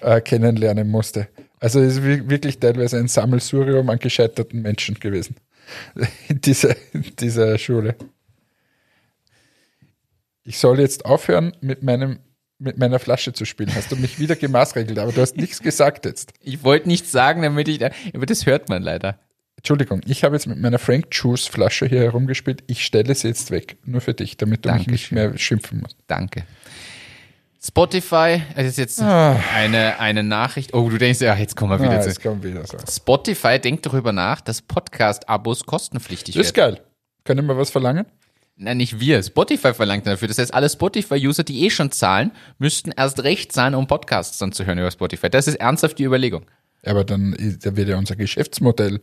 äh, kennenlernen musste. Also es ist wi- wirklich teilweise ein Sammelsurium an gescheiterten Menschen gewesen in dieser, in dieser Schule. Ich soll jetzt aufhören, mit, meinem, mit meiner Flasche zu spielen. Hast du mich wieder gemaßregelt, aber du hast nichts gesagt jetzt. Ich wollte nichts sagen, damit ich da, aber das hört man leider. Entschuldigung, ich habe jetzt mit meiner Frank Juice Flasche hier herumgespielt. Ich stelle sie jetzt weg, nur für dich, damit du mich nicht Dankeschön. mehr schimpfen musst. Danke. Spotify, das ist jetzt eine, eine Nachricht. Oh, du denkst, ja, jetzt kommen wir wieder Ah, zu. kommt wieder so. Spotify denkt darüber nach, dass Podcast-Abos kostenpflichtig ist werden. geil. Können wir was verlangen? Nein, nicht wir. Spotify verlangt dafür. Das heißt, alle Spotify-User, die eh schon zahlen, müssten erst recht zahlen, um Podcasts dann zu hören über Spotify. Das ist ernsthaft die Überlegung. Aber dann ist- da wird ja unser Geschäftsmodell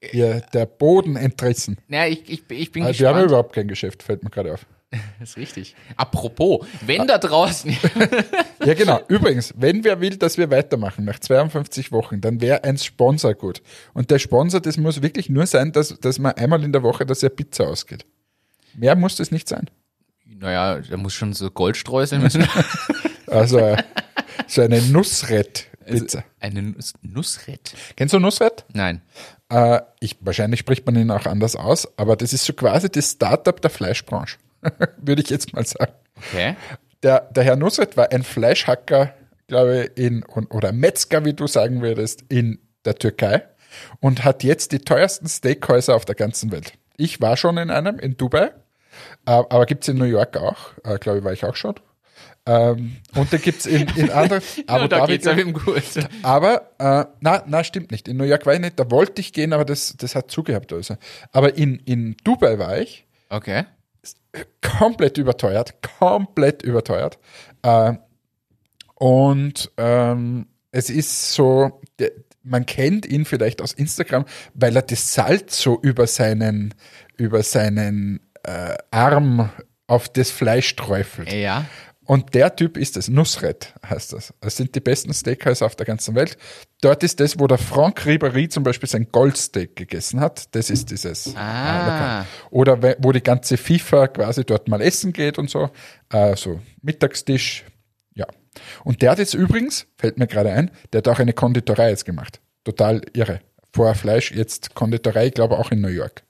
hier der Boden entrissen. Ja, ich, ich, ich bin Also wir haben ja gespannt. überhaupt kein Geschäft, fällt mir gerade auf. Das ist richtig. Apropos, wenn da draußen, Ja, genau. Übrigens, wenn wer will, dass wir weitermachen nach 52 Wochen, dann wäre ein Sponsor gut. Und der Sponsor, das muss wirklich nur sein, dass, dass man einmal in der Woche, dass er Pizza ausgeht. Mehr muss das nicht sein. naja, da muss schon so Goldstreuseln müssen. Also so eine Nussrett-Pizza. Eine Nuss Nussrett. Kennst du Nussrett? Nein. Äh, ich, wahrscheinlich spricht man ihn auch anders aus, aber das ist so quasi das Startup der Fleischbranche, würde ich jetzt mal sagen. Okay. Der, der Herr Nusret war ein Fleischhacker, glaube ich, in, oder Metzger, wie du sagen würdest, in der Türkei und hat jetzt die teuersten Steakhäuser auf der ganzen Welt. Ich war schon in einem, in Dubai, aber gibt es in New York auch, äh, glaube ich, war ich auch schon. Ähm, und den gibt es in, in anderen, Abu da Dhabi, geht's ja mit dem gut. aber, äh, na, na, stimmt nicht. In New York war ich nicht, da wollte ich gehen, aber das, das hat zugehabt. Also. Aber in, in Dubai war ich, Okay. komplett überteuert, komplett überteuert. Äh, und ähm, es ist so, der, man kennt ihn vielleicht aus Instagram, weil er das Salz so über seinen, über seinen äh, Arm auf das Fleisch träufelt. Ja. Und der Typ ist es, Nusret heißt das. Das sind die besten Steakhäuser auf der ganzen Welt. Dort ist das, wo der Franck Ribéry zum Beispiel sein Goldsteak gegessen hat. Das ist dieses. Ah. Lokal. Oder wo die ganze FIFA quasi dort mal essen geht und so. Äh, so Mittagstisch. Ja. Und der hat jetzt übrigens, fällt mir gerade ein, der hat auch eine Konditorei jetzt gemacht. Total irre. Vorher Fleisch, jetzt Konditorei, ich glaube auch in New York.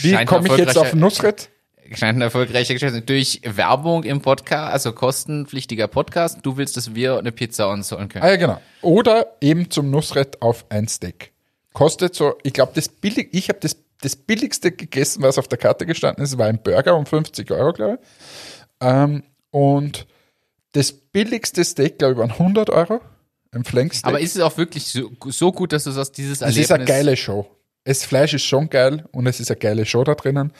Wie komme ich jetzt auf Nusret? Scheint ein erfolgreicher Geschäft. Durch Werbung im Podcast, also kostenpflichtiger Podcast. Du willst, dass wir eine Pizza uns holen können. Ah ja, genau. Oder eben zum Nusret auf ein Steak. Kostet so, ich glaube, das billig, ich habe das, das billigste gegessen, was auf der Karte gestanden ist, war ein Burger um 50 Euro, glaube ich. Ähm, und das billigste Steak, glaube ich, waren 100 Euro. Ein Flanksteak. Aber ist es auch wirklich so, so gut, dass du sagst, dieses es Erlebnis... ist eine geile Show. Das Fleisch ist schon geil und es ist eine geile Show da drinnen.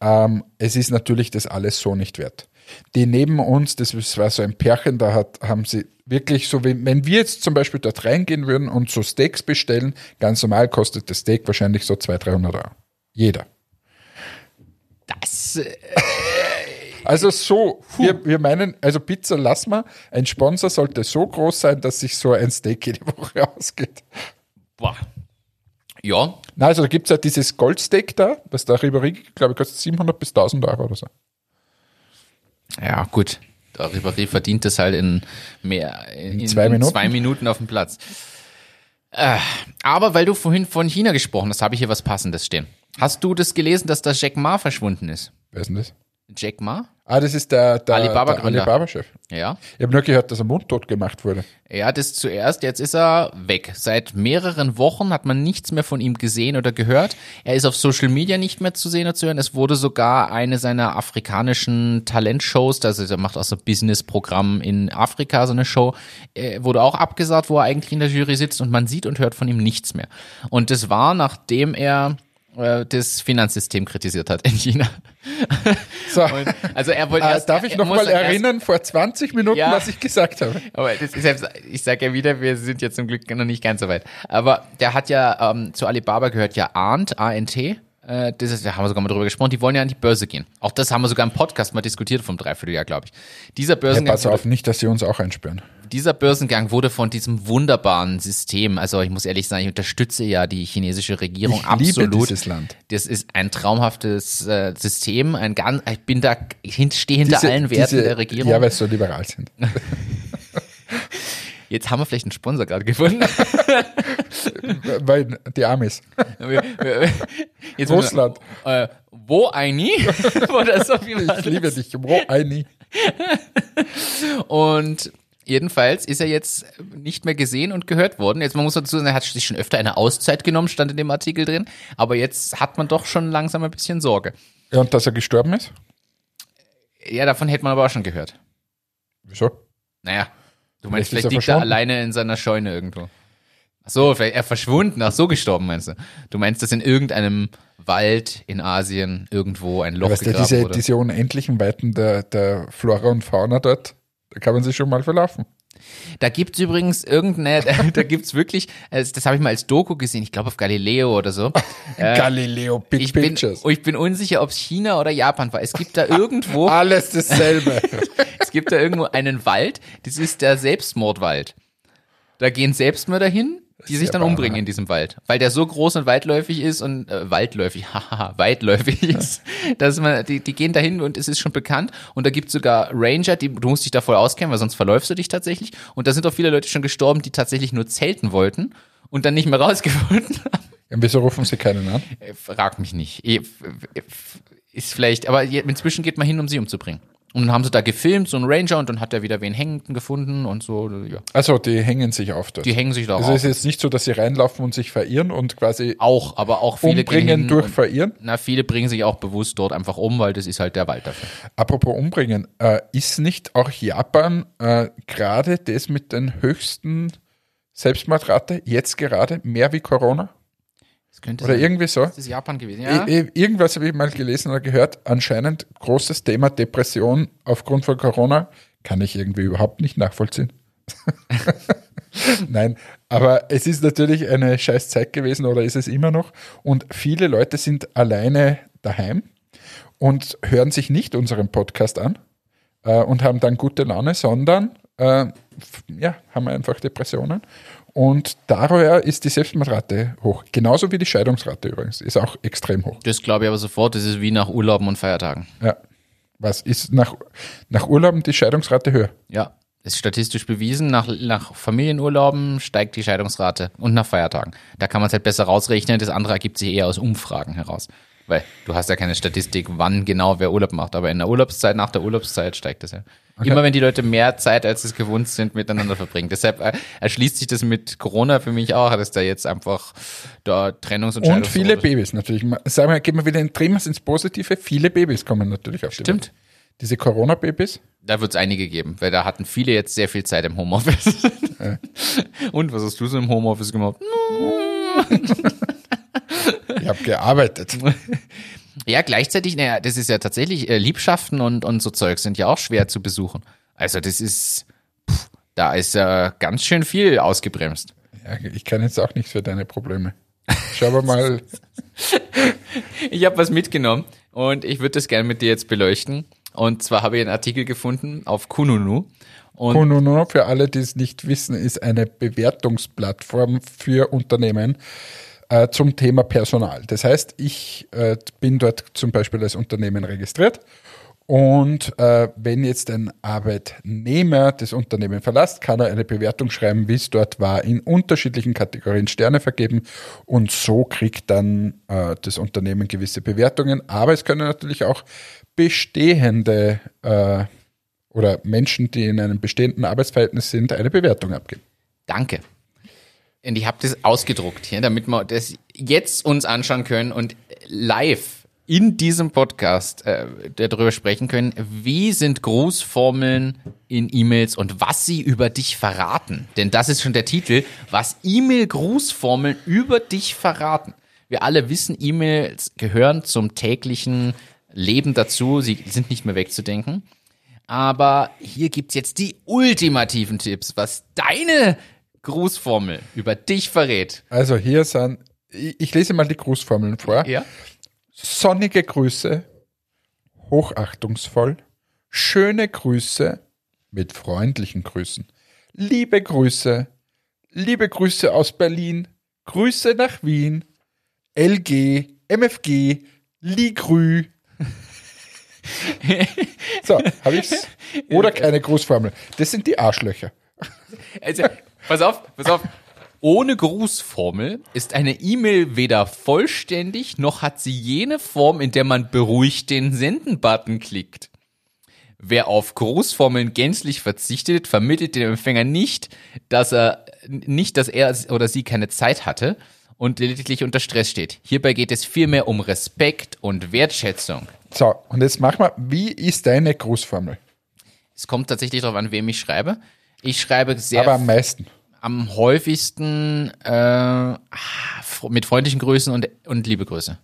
Ähm, es ist natürlich das alles so nicht wert. Die neben uns, das war so ein Pärchen, da hat, haben sie wirklich so, wenn, wenn wir jetzt zum Beispiel dort reingehen würden und so Steaks bestellen, ganz normal kostet das Steak wahrscheinlich so 200, 300 Euro. Jeder. Das, äh, Also so, wir, wir meinen, also Pizza lass mal, ein Sponsor sollte so groß sein, dass sich so ein Steak jede Woche ausgeht. boah. Ja, Na, also da gibt es ja dieses Goldsteak da, was der Ribéry, glaube ich, kostet 700 bis 1000 Euro oder so. ja, gut. Der Ribéry verdient das halt in mehr, in, zwei Minuten? zwei Minuten auf dem Platz. Äh, aber weil du vorhin von China gesprochen hast, habe ich hier was Passendes stehen. Hast du das gelesen, dass der Jack Ma verschwunden ist? Wer ist denn das? Jack Ma? Ah, das ist der, der Alibaba-Chef. Ja. Ich habe nur gehört, dass er mundtot gemacht wurde. Hat es zuerst, jetzt ist er weg. Seit mehreren Wochen hat man nichts mehr von ihm gesehen oder gehört. Er ist auf Social Media nicht mehr zu sehen oder zu hören. Es wurde sogar eine seiner afrikanischen Talentshows, also er macht auch so Business-Programm in Afrika, so eine Show, äh, wurde auch abgesagt, wo er eigentlich in der Jury sitzt und man sieht und hört von ihm nichts mehr. Und das war, nachdem er das Finanzsystem kritisiert hat in China. So, Und, also er wollte äh, erst, darf ich er noch muss mal erst- erinnern, vor 20 Minuten, Ja. was ich gesagt habe? Aber das ist selbst, ich sage ja wieder, wir sind ja zum Glück noch nicht ganz so weit. Aber der hat ja, ähm, zu Alibaba gehört ja Arndt, ANT, Äh, das ist, da haben wir sogar mal drüber gesprochen, die wollen ja an die Börse gehen. Auch das haben wir sogar im Podcast mal diskutiert vom Dreivierteljahr, glaube ich. Dieser Börsengang, pass auf, nicht, dass sie uns auch einsperren. Dieser Börsengang wurde von diesem wunderbaren System, also ich muss ehrlich sagen, ich unterstütze ja die chinesische Regierung Ich liebe absolut. dieses Land. Das ist ein traumhaftes äh, System, ein ganz, ich bin da, ich stehe hinter Diese- allen Werten diese- der Regierung. Ja, weil sie so liberal sind. Jetzt haben wir vielleicht einen Sponsor gerade gefunden. weil die Amis. Wir- wir- Jetzt Russland. Äh, wo eine? Oder so wie man Ich liebe dich. Wo eine? Und jedenfalls ist er jetzt nicht mehr gesehen und gehört worden. Jetzt man muss dazu sagen, er hat sich schon öfter eine Auszeit genommen, stand in dem Artikel drin. Aber jetzt hat man doch schon langsam ein bisschen Sorge. Ja, und dass er gestorben ist? Ja, davon hätte man aber auch schon gehört. Wieso? Naja, du meinst, Vielleicht vielleicht liegt er alleine in seiner Scheune irgendwo. Ach so, vielleicht er verschwunden, ach so gestorben meinst du. Du meinst, dass in irgendeinem Wald in Asien irgendwo ein Loch Weißt du, diese, wurde. diese unendlichen Weiten der, der Flora und Fauna dort, da kann man sich schon mal verlaufen. Da gibt's übrigens irgendeine, da gibt's wirklich, das habe ich mal als Doku gesehen, ich glaube auf Galileo oder so. Galileo Big ich bin, Pictures. ich bin unsicher, ob es China oder Japan war. Es gibt da irgendwo, Alles dasselbe. es gibt da irgendwo einen Wald, das ist der Selbstmordwald. Da gehen Selbstmörder hin, die sich dann umbringen in diesem Wald, weil der so groß und weitläufig ist und äh, weitläufig, haha, weitläufig ist, dass man die, die gehen dahin und es ist schon bekannt und da gibt's sogar Ranger, die du musst dich da voll auskennen, weil sonst verläufst du dich tatsächlich und da sind auch viele Leute schon gestorben, die tatsächlich nur zelten wollten und dann nicht mehr rausgefunden haben. Und wieso rufen sie keinen an? Äh, Frag mich nicht. F- Ist vielleicht, aber inzwischen geht man hin, um sie umzubringen. Und dann haben sie da gefilmt, so ein Ranger, und dann hat er wieder wen hängenden gefunden und so, ja. Also, die hängen sich auf dort. Die hängen sich da also auf. es ist jetzt nicht so, dass sie reinlaufen und sich verirren und quasi Auch, aber auch viele umbringen durch und- Verirren. Na, viele bringen sich auch bewusst dort einfach um, weil das ist halt der Wald dafür. Apropos umbringen, äh, ist nicht auch Japan äh, gerade das mit den höchsten Selbstmordrate jetzt gerade mehr wie Corona? Das könnte Oder sein. irgendwie so? Das ist Japan gewesen, ja. I- i- Irgendwas habe ich mal gelesen oder gehört. Anscheinend großes Thema Depression aufgrund von Corona. Kann ich irgendwie überhaupt nicht nachvollziehen. Nein, aber es ist natürlich eine scheiß Zeit gewesen oder ist es immer noch. Und viele Leute sind alleine daheim und hören sich nicht unseren Podcast an äh, und haben dann gute Laune, sondern äh, ja, haben einfach Depressionen. Und daher ist die Selbstmordrate hoch. Genauso wie die Scheidungsrate übrigens. Ist auch extrem hoch. Das glaube ich aber sofort, das ist wie nach Urlauben und Feiertagen. Ja. Was ist nach, nach Urlauben die Scheidungsrate höher? Ja. Ist statistisch bewiesen, nach, nach Familienurlauben steigt die Scheidungsrate und nach Feiertagen. Da kann man es halt besser rausrechnen, das andere ergibt sich eher aus Umfragen heraus. Weil du hast ja keine Statistik, wann genau wer Urlaub macht, aber in der Urlaubszeit, nach der Urlaubszeit steigt das ja. Immer wenn die Leute mehr Zeit, als es gewohnt sind, miteinander verbringen. Deshalb äh, erschließt sich das mit Corona für mich auch, dass da jetzt einfach da Trennungs- und Und viele Babys natürlich. Sagen wir, gehen wir wieder in Trimmers ins Positive. Viele Babys kommen natürlich auf die Stimmt. Welt. Diese Corona-Babys. Da wird es einige geben, weil da hatten viele jetzt sehr viel Zeit im Homeoffice. Und was hast du so im Homeoffice gemacht? Ich habe gearbeitet. Ja, gleichzeitig, naja, das ist ja tatsächlich, äh, Liebschaften und, und so Zeug sind ja auch schwer zu besuchen. Also das ist, pff, da ist ja ganz schön viel ausgebremst. Ja, ich kann jetzt auch nichts für deine Probleme. Schauen wir mal. Ich habe was mitgenommen und ich würde das gerne mit dir jetzt beleuchten. Und zwar habe ich einen Artikel gefunden auf Kununu. Und Kununu, für alle, die es nicht wissen, ist eine Bewertungsplattform für Unternehmen äh, zum Thema Personal. Das heißt, ich äh, bin dort zum Beispiel als Unternehmen registriert und äh, wenn jetzt ein Arbeitnehmer das Unternehmen verlässt, kann er eine Bewertung schreiben, wie es dort war, in unterschiedlichen Kategorien Sterne vergeben und so kriegt dann äh, das Unternehmen gewisse Bewertungen. Aber es können natürlich auch bestehende äh, oder Menschen, die in einem bestehenden Arbeitsverhältnis sind, eine Bewertung abgeben. danke. Und ich habe das ausgedruckt hier, damit wir das jetzt uns anschauen können und live in diesem Podcast äh, darüber sprechen können, wie sind Grußformeln in E-Mails und was sie über dich verraten. Denn das ist schon der Titel, was E-Mail-Grußformeln über dich verraten. Wir alle wissen, E-Mails gehören zum täglichen Leben dazu, sie sind nicht mehr wegzudenken. Aber hier gibt's jetzt die ultimativen Tipps, was deine Grußformel über dich verrät. Also hier sind, ich, ich lese mal die Grußformeln vor. Ja. sonnige Grüße, hochachtungsvoll, schöne Grüße mit freundlichen Grüßen, liebe Grüße, liebe Grüße aus Berlin, Grüße nach Wien, LG, MFG, Ligrü. so, habe ich's? Oder keine Grußformel. Das sind die Arschlöcher. Also, pass auf, pass auf. Ohne Grußformel ist eine E-Mail weder vollständig, noch hat sie jene Form, in der man beruhigt den Senden-Button klickt. Wer auf Grußformeln gänzlich verzichtet, vermittelt dem Empfänger nicht, dass er nicht, dass er oder sie keine Zeit hatte und lediglich unter Stress steht. Hierbei geht es vielmehr um Respekt und Wertschätzung. So, und jetzt mach mal, wie ist deine Grußformel? Es kommt tatsächlich darauf an, wem ich schreibe. Ich schreibe sehr Aber am meisten. am häufigsten äh, mit freundlichen Grüßen und, und liebe Grüße.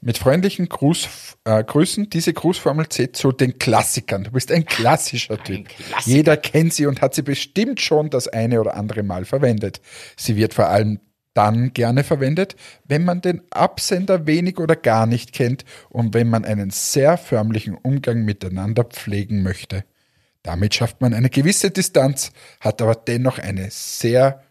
Mit freundlichen Gruß, äh, Grüßen, diese Grußformel zählt zu den Klassikern. Du bist ein klassischer Typ. Klassiker. Jeder kennt sie und hat sie bestimmt schon das eine oder andere Mal verwendet. Sie wird vor allem dann gerne verwendet, wenn man den Absender wenig oder gar nicht kennt und wenn man einen sehr förmlichen Umgang miteinander pflegen möchte. Damit schafft man eine gewisse Distanz, hat aber dennoch eine sehr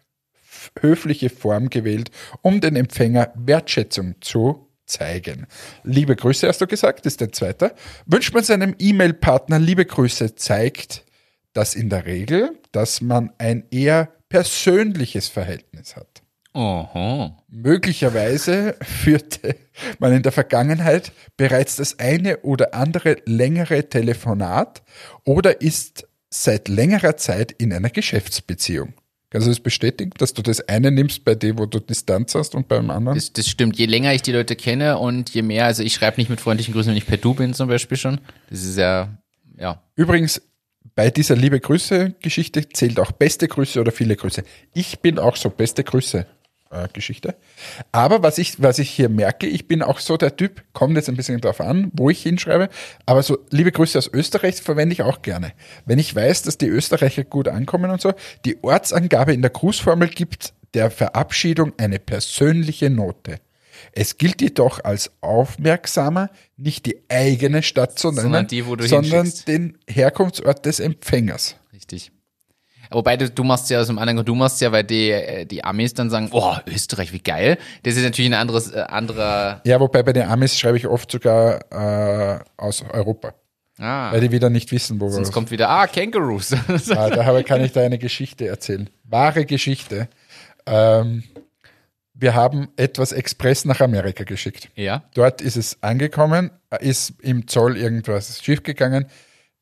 höfliche Form gewählt, um den Empfänger Wertschätzung zu zeigen. Liebe Grüße hast du gesagt, ist der zweite. Wünscht man seinem E-Mail-Partner liebe Grüße, zeigt das in der Regel, dass man ein eher persönliches Verhältnis hat. Oho. Möglicherweise führte man in der Vergangenheit bereits das eine oder andere längere Telefonat oder ist seit längerer Zeit in einer Geschäftsbeziehung. Kannst du das bestätigen, dass du das eine nimmst bei dem, wo du Distanz hast und beim anderen? Das, das stimmt. Je länger ich die Leute kenne und je mehr, also ich schreibe nicht mit freundlichen Grüßen, wenn ich per Du bin zum Beispiel schon. Das ist ja, ja. Übrigens, bei dieser liebe Grüße-Geschichte zählt auch beste Grüße oder viele Grüße. Ich bin auch so beste Grüße. Äh, Geschichte. Aber was ich, was ich hier merke, ich bin auch so der Typ, kommt jetzt ein bisschen drauf an, wo ich hinschreibe, aber so liebe Grüße aus Österreich verwende ich auch gerne. Wenn ich weiß, dass die Österreicher gut ankommen und so, die Ortsangabe in der Grußformel gibt der Verabschiedung eine persönliche Note. Es gilt jedoch als aufmerksamer, nicht die eigene Stadt zu nennen, Sondern die, sondern den Herkunftsort des Empfängers. Richtig. Wobei du, du machst ja aus dem anderen Grund, du machst ja, weil die, äh, die Amis dann sagen, oh, Österreich, wie geil. Das ist natürlich ein anderes, äh, anderer, Ja, wobei bei den Amis schreibe ich oft sogar äh, aus Europa, ah, weil die wieder nicht wissen, wo wir sonst kommt wieder, ah, Kangaroos. Ah, da habe, kann ich da eine Geschichte erzählen. Wahre Geschichte. Ähm, wir haben etwas Express nach Amerika geschickt. ja. Dort ist es angekommen, ist im Zoll irgendwas schiefgegangen.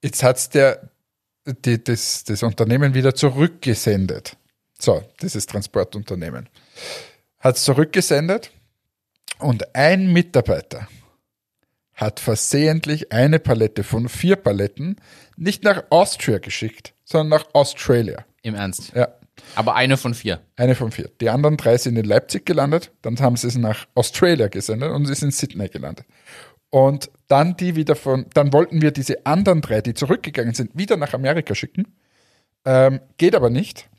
Jetzt hat's der, die, das, das Unternehmen wieder zurückgesendet. So, dieses Transportunternehmen. Hat's zurückgesendet und ein Mitarbeiter hat versehentlich eine Palette von vier Paletten nicht nach Austria geschickt, sondern nach Australia. Im Ernst. Ja. Aber eine von vier. Eine von vier. Die anderen drei sind in Leipzig gelandet, dann haben sie es nach Australia gesendet und sie sind in Sydney gelandet. Und dann die wieder von, dann wollten wir diese anderen drei, die zurückgegangen sind, wieder nach Amerika schicken. Ähm, geht aber nicht,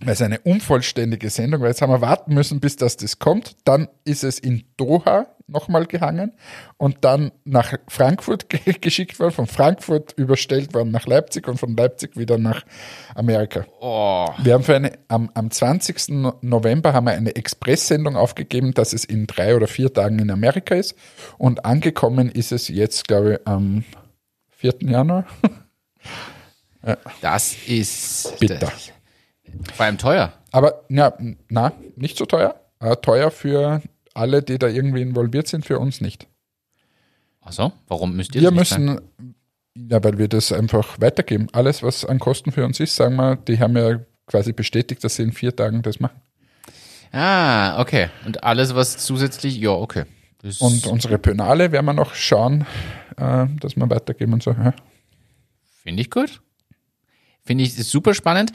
weil es eine unvollständige Sendung war. Jetzt haben wir warten müssen, bis das, das kommt. Dann ist es in Doha nochmal gehangen und dann nach Frankfurt ge geschickt worden, von Frankfurt überstellt worden nach Leipzig und von Leipzig wieder nach Amerika. Oh. Wir haben für eine, am, am 20. No- November haben wir eine Expresssendung aufgegeben, dass es in drei oder vier Tagen in Amerika ist. Und angekommen ist es jetzt, glaube ich, am 4. Januar. Das ist Bitter. Das, vor allem teuer. Aber ja, na, nicht so teuer. Äh, teuer für alle, die da irgendwie involviert sind, für uns nicht. Also, warum müsst ihr Wir das müssen, ja, weil wir das einfach weitergeben. Alles, was an Kosten für uns ist, sagen wir, die haben ja quasi bestätigt, dass sie in vier Tagen das machen. Ah, okay. Und alles, was zusätzlich, ja, okay. Das Und unsere Penale werden wir noch schauen, äh, dass wir weitergeben und so. Ja. Finde ich gut. Finde ich super spannend.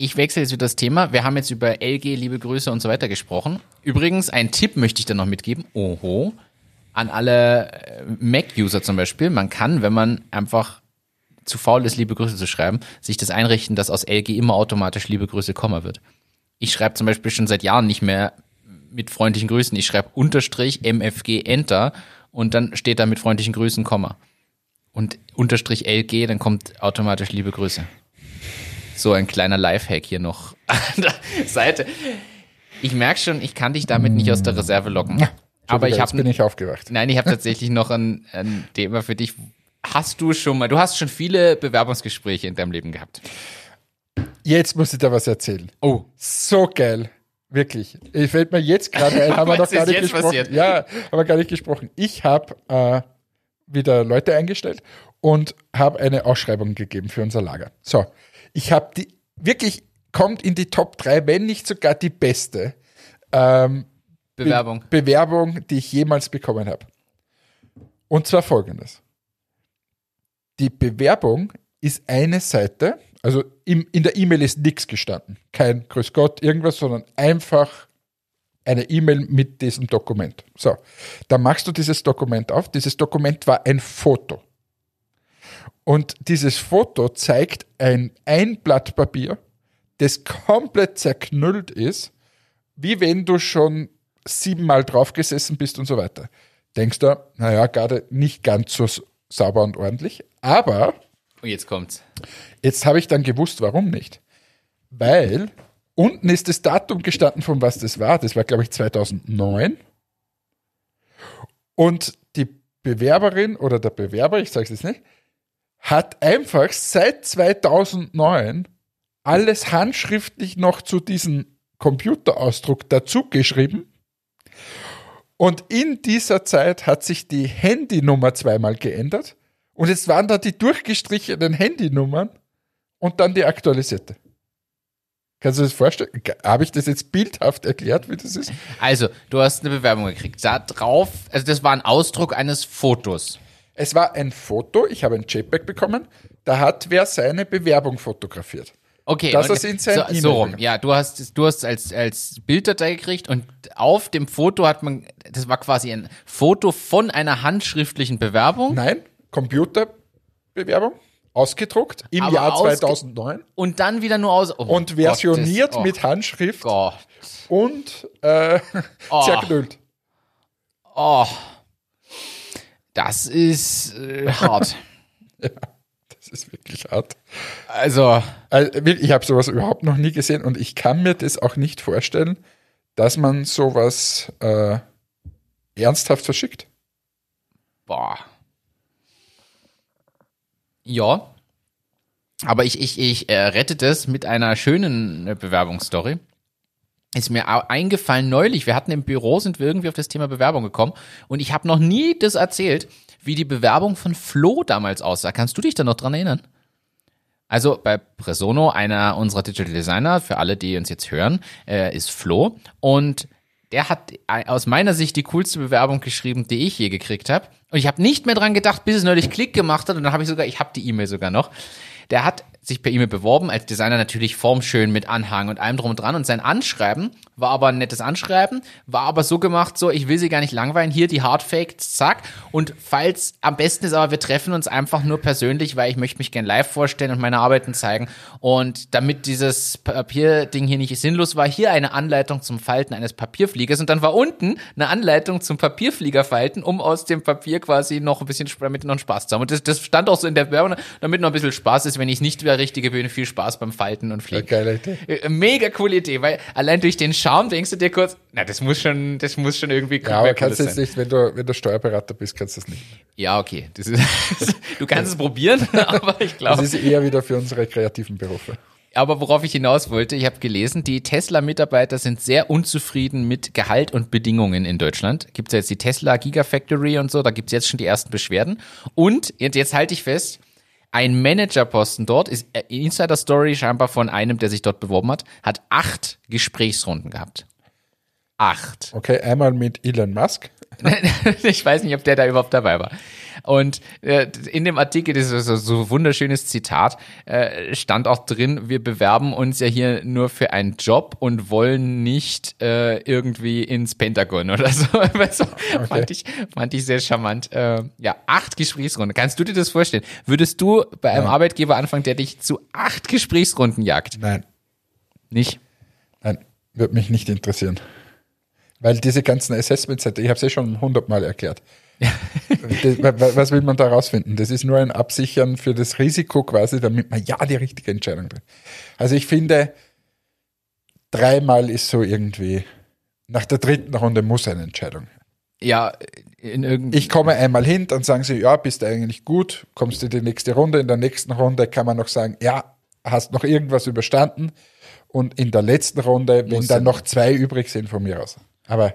Ich wechsle jetzt wieder das Thema. Wir haben jetzt über LG, liebe Grüße und so weiter gesprochen. Übrigens, einen Tipp möchte ich dann noch mitgeben. Oho. An alle äh, Mac-User zum Beispiel. Man kann, wenn man einfach zu faul ist, liebe Grüße zu schreiben, sich das einrichten, dass aus LG immer automatisch liebe Grüße Komma wird. Ich schreibe zum Beispiel schon seit Jahren nicht mehr mit freundlichen Grüßen. Ich schreibe Unterstrich MFG Enter und dann steht da mit freundlichen Grüßen Komma. Und Unterstrich LG, dann kommt automatisch liebe Grüße. So ein kleiner Lifehack hier noch an der Seite. Ich merke schon, ich kann dich damit nicht aus der Reserve locken. Aber ich jetzt habe bin ich aufgewacht. Nein, ich habe tatsächlich noch ein, ein Thema für dich. Hast du schon mal, du hast schon viele Bewerbungsgespräche in deinem Leben gehabt. Jetzt muss ich dir was erzählen. Oh. So geil. Wirklich. Ich fällt mir jetzt gerade ein, haben wir noch Was ist gar nicht jetzt gesprochen. passiert? Ja, haben wir gar nicht gesprochen. Ich habe äh, wieder Leute eingestellt und habe eine Ausschreibung gegeben für unser Lager. So, ich habe die wirklich kommt in die Top 3, wenn nicht sogar die beste ähm, Bewerbung. Be Bewerbung, die ich jemals bekommen habe. Und zwar folgendes. Die Bewerbung ist eine Seite, also im, in der E-Mail ist nichts gestanden. Kein Grüß Gott, irgendwas, sondern einfach eine E-Mail mit diesem Dokument. So, da machst du dieses Dokument auf. Dieses Dokument war ein Foto. Und dieses Foto zeigt ein, ein Blatt Papier, das komplett zerknüllt ist, wie wenn du schon siebenmal draufgesessen bist und so weiter. Denkst du, naja, gerade nicht ganz so sauber und ordentlich. Aber Und jetzt kommt's. jetzt habe ich dann gewusst, warum nicht. Weil unten ist das Datum gestanden, von was das war. Das war, glaube ich, 2009. Und die Bewerberin oder der Bewerber, ich sage es jetzt nicht, hat einfach seit 2009 alles handschriftlich noch zu diesem Computerausdruck dazu geschrieben. Und in dieser Zeit hat sich die Handynummer zweimal geändert. Und es waren da die durchgestrichenen Handynummern und dann die aktualisierte. Kannst du das vorstellen? Habe ich das jetzt bildhaft erklärt, wie das ist? Also, du hast eine Bewerbung gekriegt. Da drauf, also das war ein Ausdruck eines Fotos. Es war ein Foto, ich habe ein JPEG bekommen, da hat wer seine Bewerbung fotografiert. Okay. Das ist in sein so, so rum. Ja, du hast, du hast als, als Bilddatei gekriegt und auf dem Foto hat man, das war quasi ein Foto von einer handschriftlichen Bewerbung. Nein, Computerbewerbung, ausgedruckt im Aber Jahr ausge- 2009 Und dann wieder nur aus. Oh und versioniert Gottes- oh mit Handschrift Gott. und äh, Oh. zerknüllt. Oh. Das ist äh, hart. Das ist wirklich hart. Also, Also, ich habe sowas überhaupt noch nie gesehen und ich kann mir das auch nicht vorstellen, dass man sowas äh, ernsthaft verschickt. boah. Ja. Aber ich, ich, ich äh, rette das mit einer schönen äh, Bewerbungsstory. Ist mir eingefallen neulich, wir hatten im Büro, sind wir irgendwie auf das Thema Bewerbung gekommen und ich habe noch nie das erzählt, wie die Bewerbung von Flo damals aussah. Kannst du dich da noch dran erinnern? Also bei Presono, einer unserer Digital Designer, für alle, die uns jetzt hören, äh, ist Flo. Und der hat aus meiner Sicht die coolste Bewerbung geschrieben, die ich je gekriegt habe. Und ich habe nicht mehr dran gedacht, bis es neulich Klick gemacht hat. Und dann habe ich sogar, ich habe die E-Mail sogar noch. Der hat sich per E-Mail beworben, als Designer natürlich formschön mit Anhang und allem drum und dran. Und sein Anschreiben war aber ein nettes Anschreiben, war aber so gemacht, so, ich will sie gar nicht langweilen, hier die Hardfacts, zack. Und falls, am besten ist aber, wir treffen uns einfach nur persönlich, weil ich möchte mich gern live vorstellen und meine Arbeiten zeigen. Und damit dieses Papierding hier nicht sinnlos war, hier eine Anleitung zum Falten eines Papierfliegers. Und dann war unten eine Anleitung zum Papierflieger falten, um aus dem Papier quasi noch ein bisschen, damit noch Spaß zu haben. Und das, das stand auch so in der Werbung, damit noch ein bisschen Spaß ist, wenn ich es nicht mehr richtige Bühne, viel Spaß beim Falten und Fliegen. Geile Idee. Äh, Mega coole Idee, weil allein durch den Charme denkst du dir kurz, na, das muss schon, das muss schon irgendwie Ja, aber kannst du jetzt nicht, wenn du, wenn du Steuerberater bist, kannst du das nicht. Ja, okay. Das ist, du kannst es probieren, aber ich Das glaube. ist eher wieder für unsere kreativen Berufe. Aber worauf ich hinaus wollte, ich habe gelesen, die Tesla-Mitarbeiter sind sehr unzufrieden mit Gehalt und Bedingungen in Deutschland. Gibt es ja jetzt die Tesla Gigafactory und so, da gibt es jetzt schon die ersten Beschwerden. Und jetzt, jetzt halte ich fest, ein Managerposten dort ist äh, Insider-Story scheinbar von einem, der sich dort beworben hat, hat acht Gesprächsrunden gehabt. Acht. Okay, einmal mit Elon Musk. ich weiß nicht, ob der da überhaupt dabei war. Und äh, in dem Artikel, das ist so, so wunderschönes Zitat, äh, stand auch drin, wir bewerben uns ja hier nur für einen Job und wollen nicht äh, irgendwie ins Pentagon oder so. so fand, ich, fand ich sehr charmant. Äh, ja, acht Gesprächsrunden. Kannst du dir das vorstellen? Würdest du bei einem Arbeitgeber anfangen, der dich zu acht Gesprächsrunden jagt? Nein, Nicht? nein, wird mich nicht interessieren. Weil diese ganzen Assessment Center, ich habe es eh schon hundertmal erklärt. Das- wa- wa- was will man da rausfinden? Das ist nur ein Absichern für das Risiko quasi, damit man ja die richtige Entscheidung trifft. Also ich finde, dreimal ist so irgendwie, nach der dritten Runde muss eine Entscheidung. her. Ja, in irgendeinem. Ich komme einmal hin, dann sagen sie, ja, bist du eigentlich gut, kommst du in die nächste Runde. In der nächsten Runde kann man noch sagen, ja, hast noch irgendwas überstanden. Und in der letzten Runde, wenn dann- noch zwei übrig sind von mir aus. Aber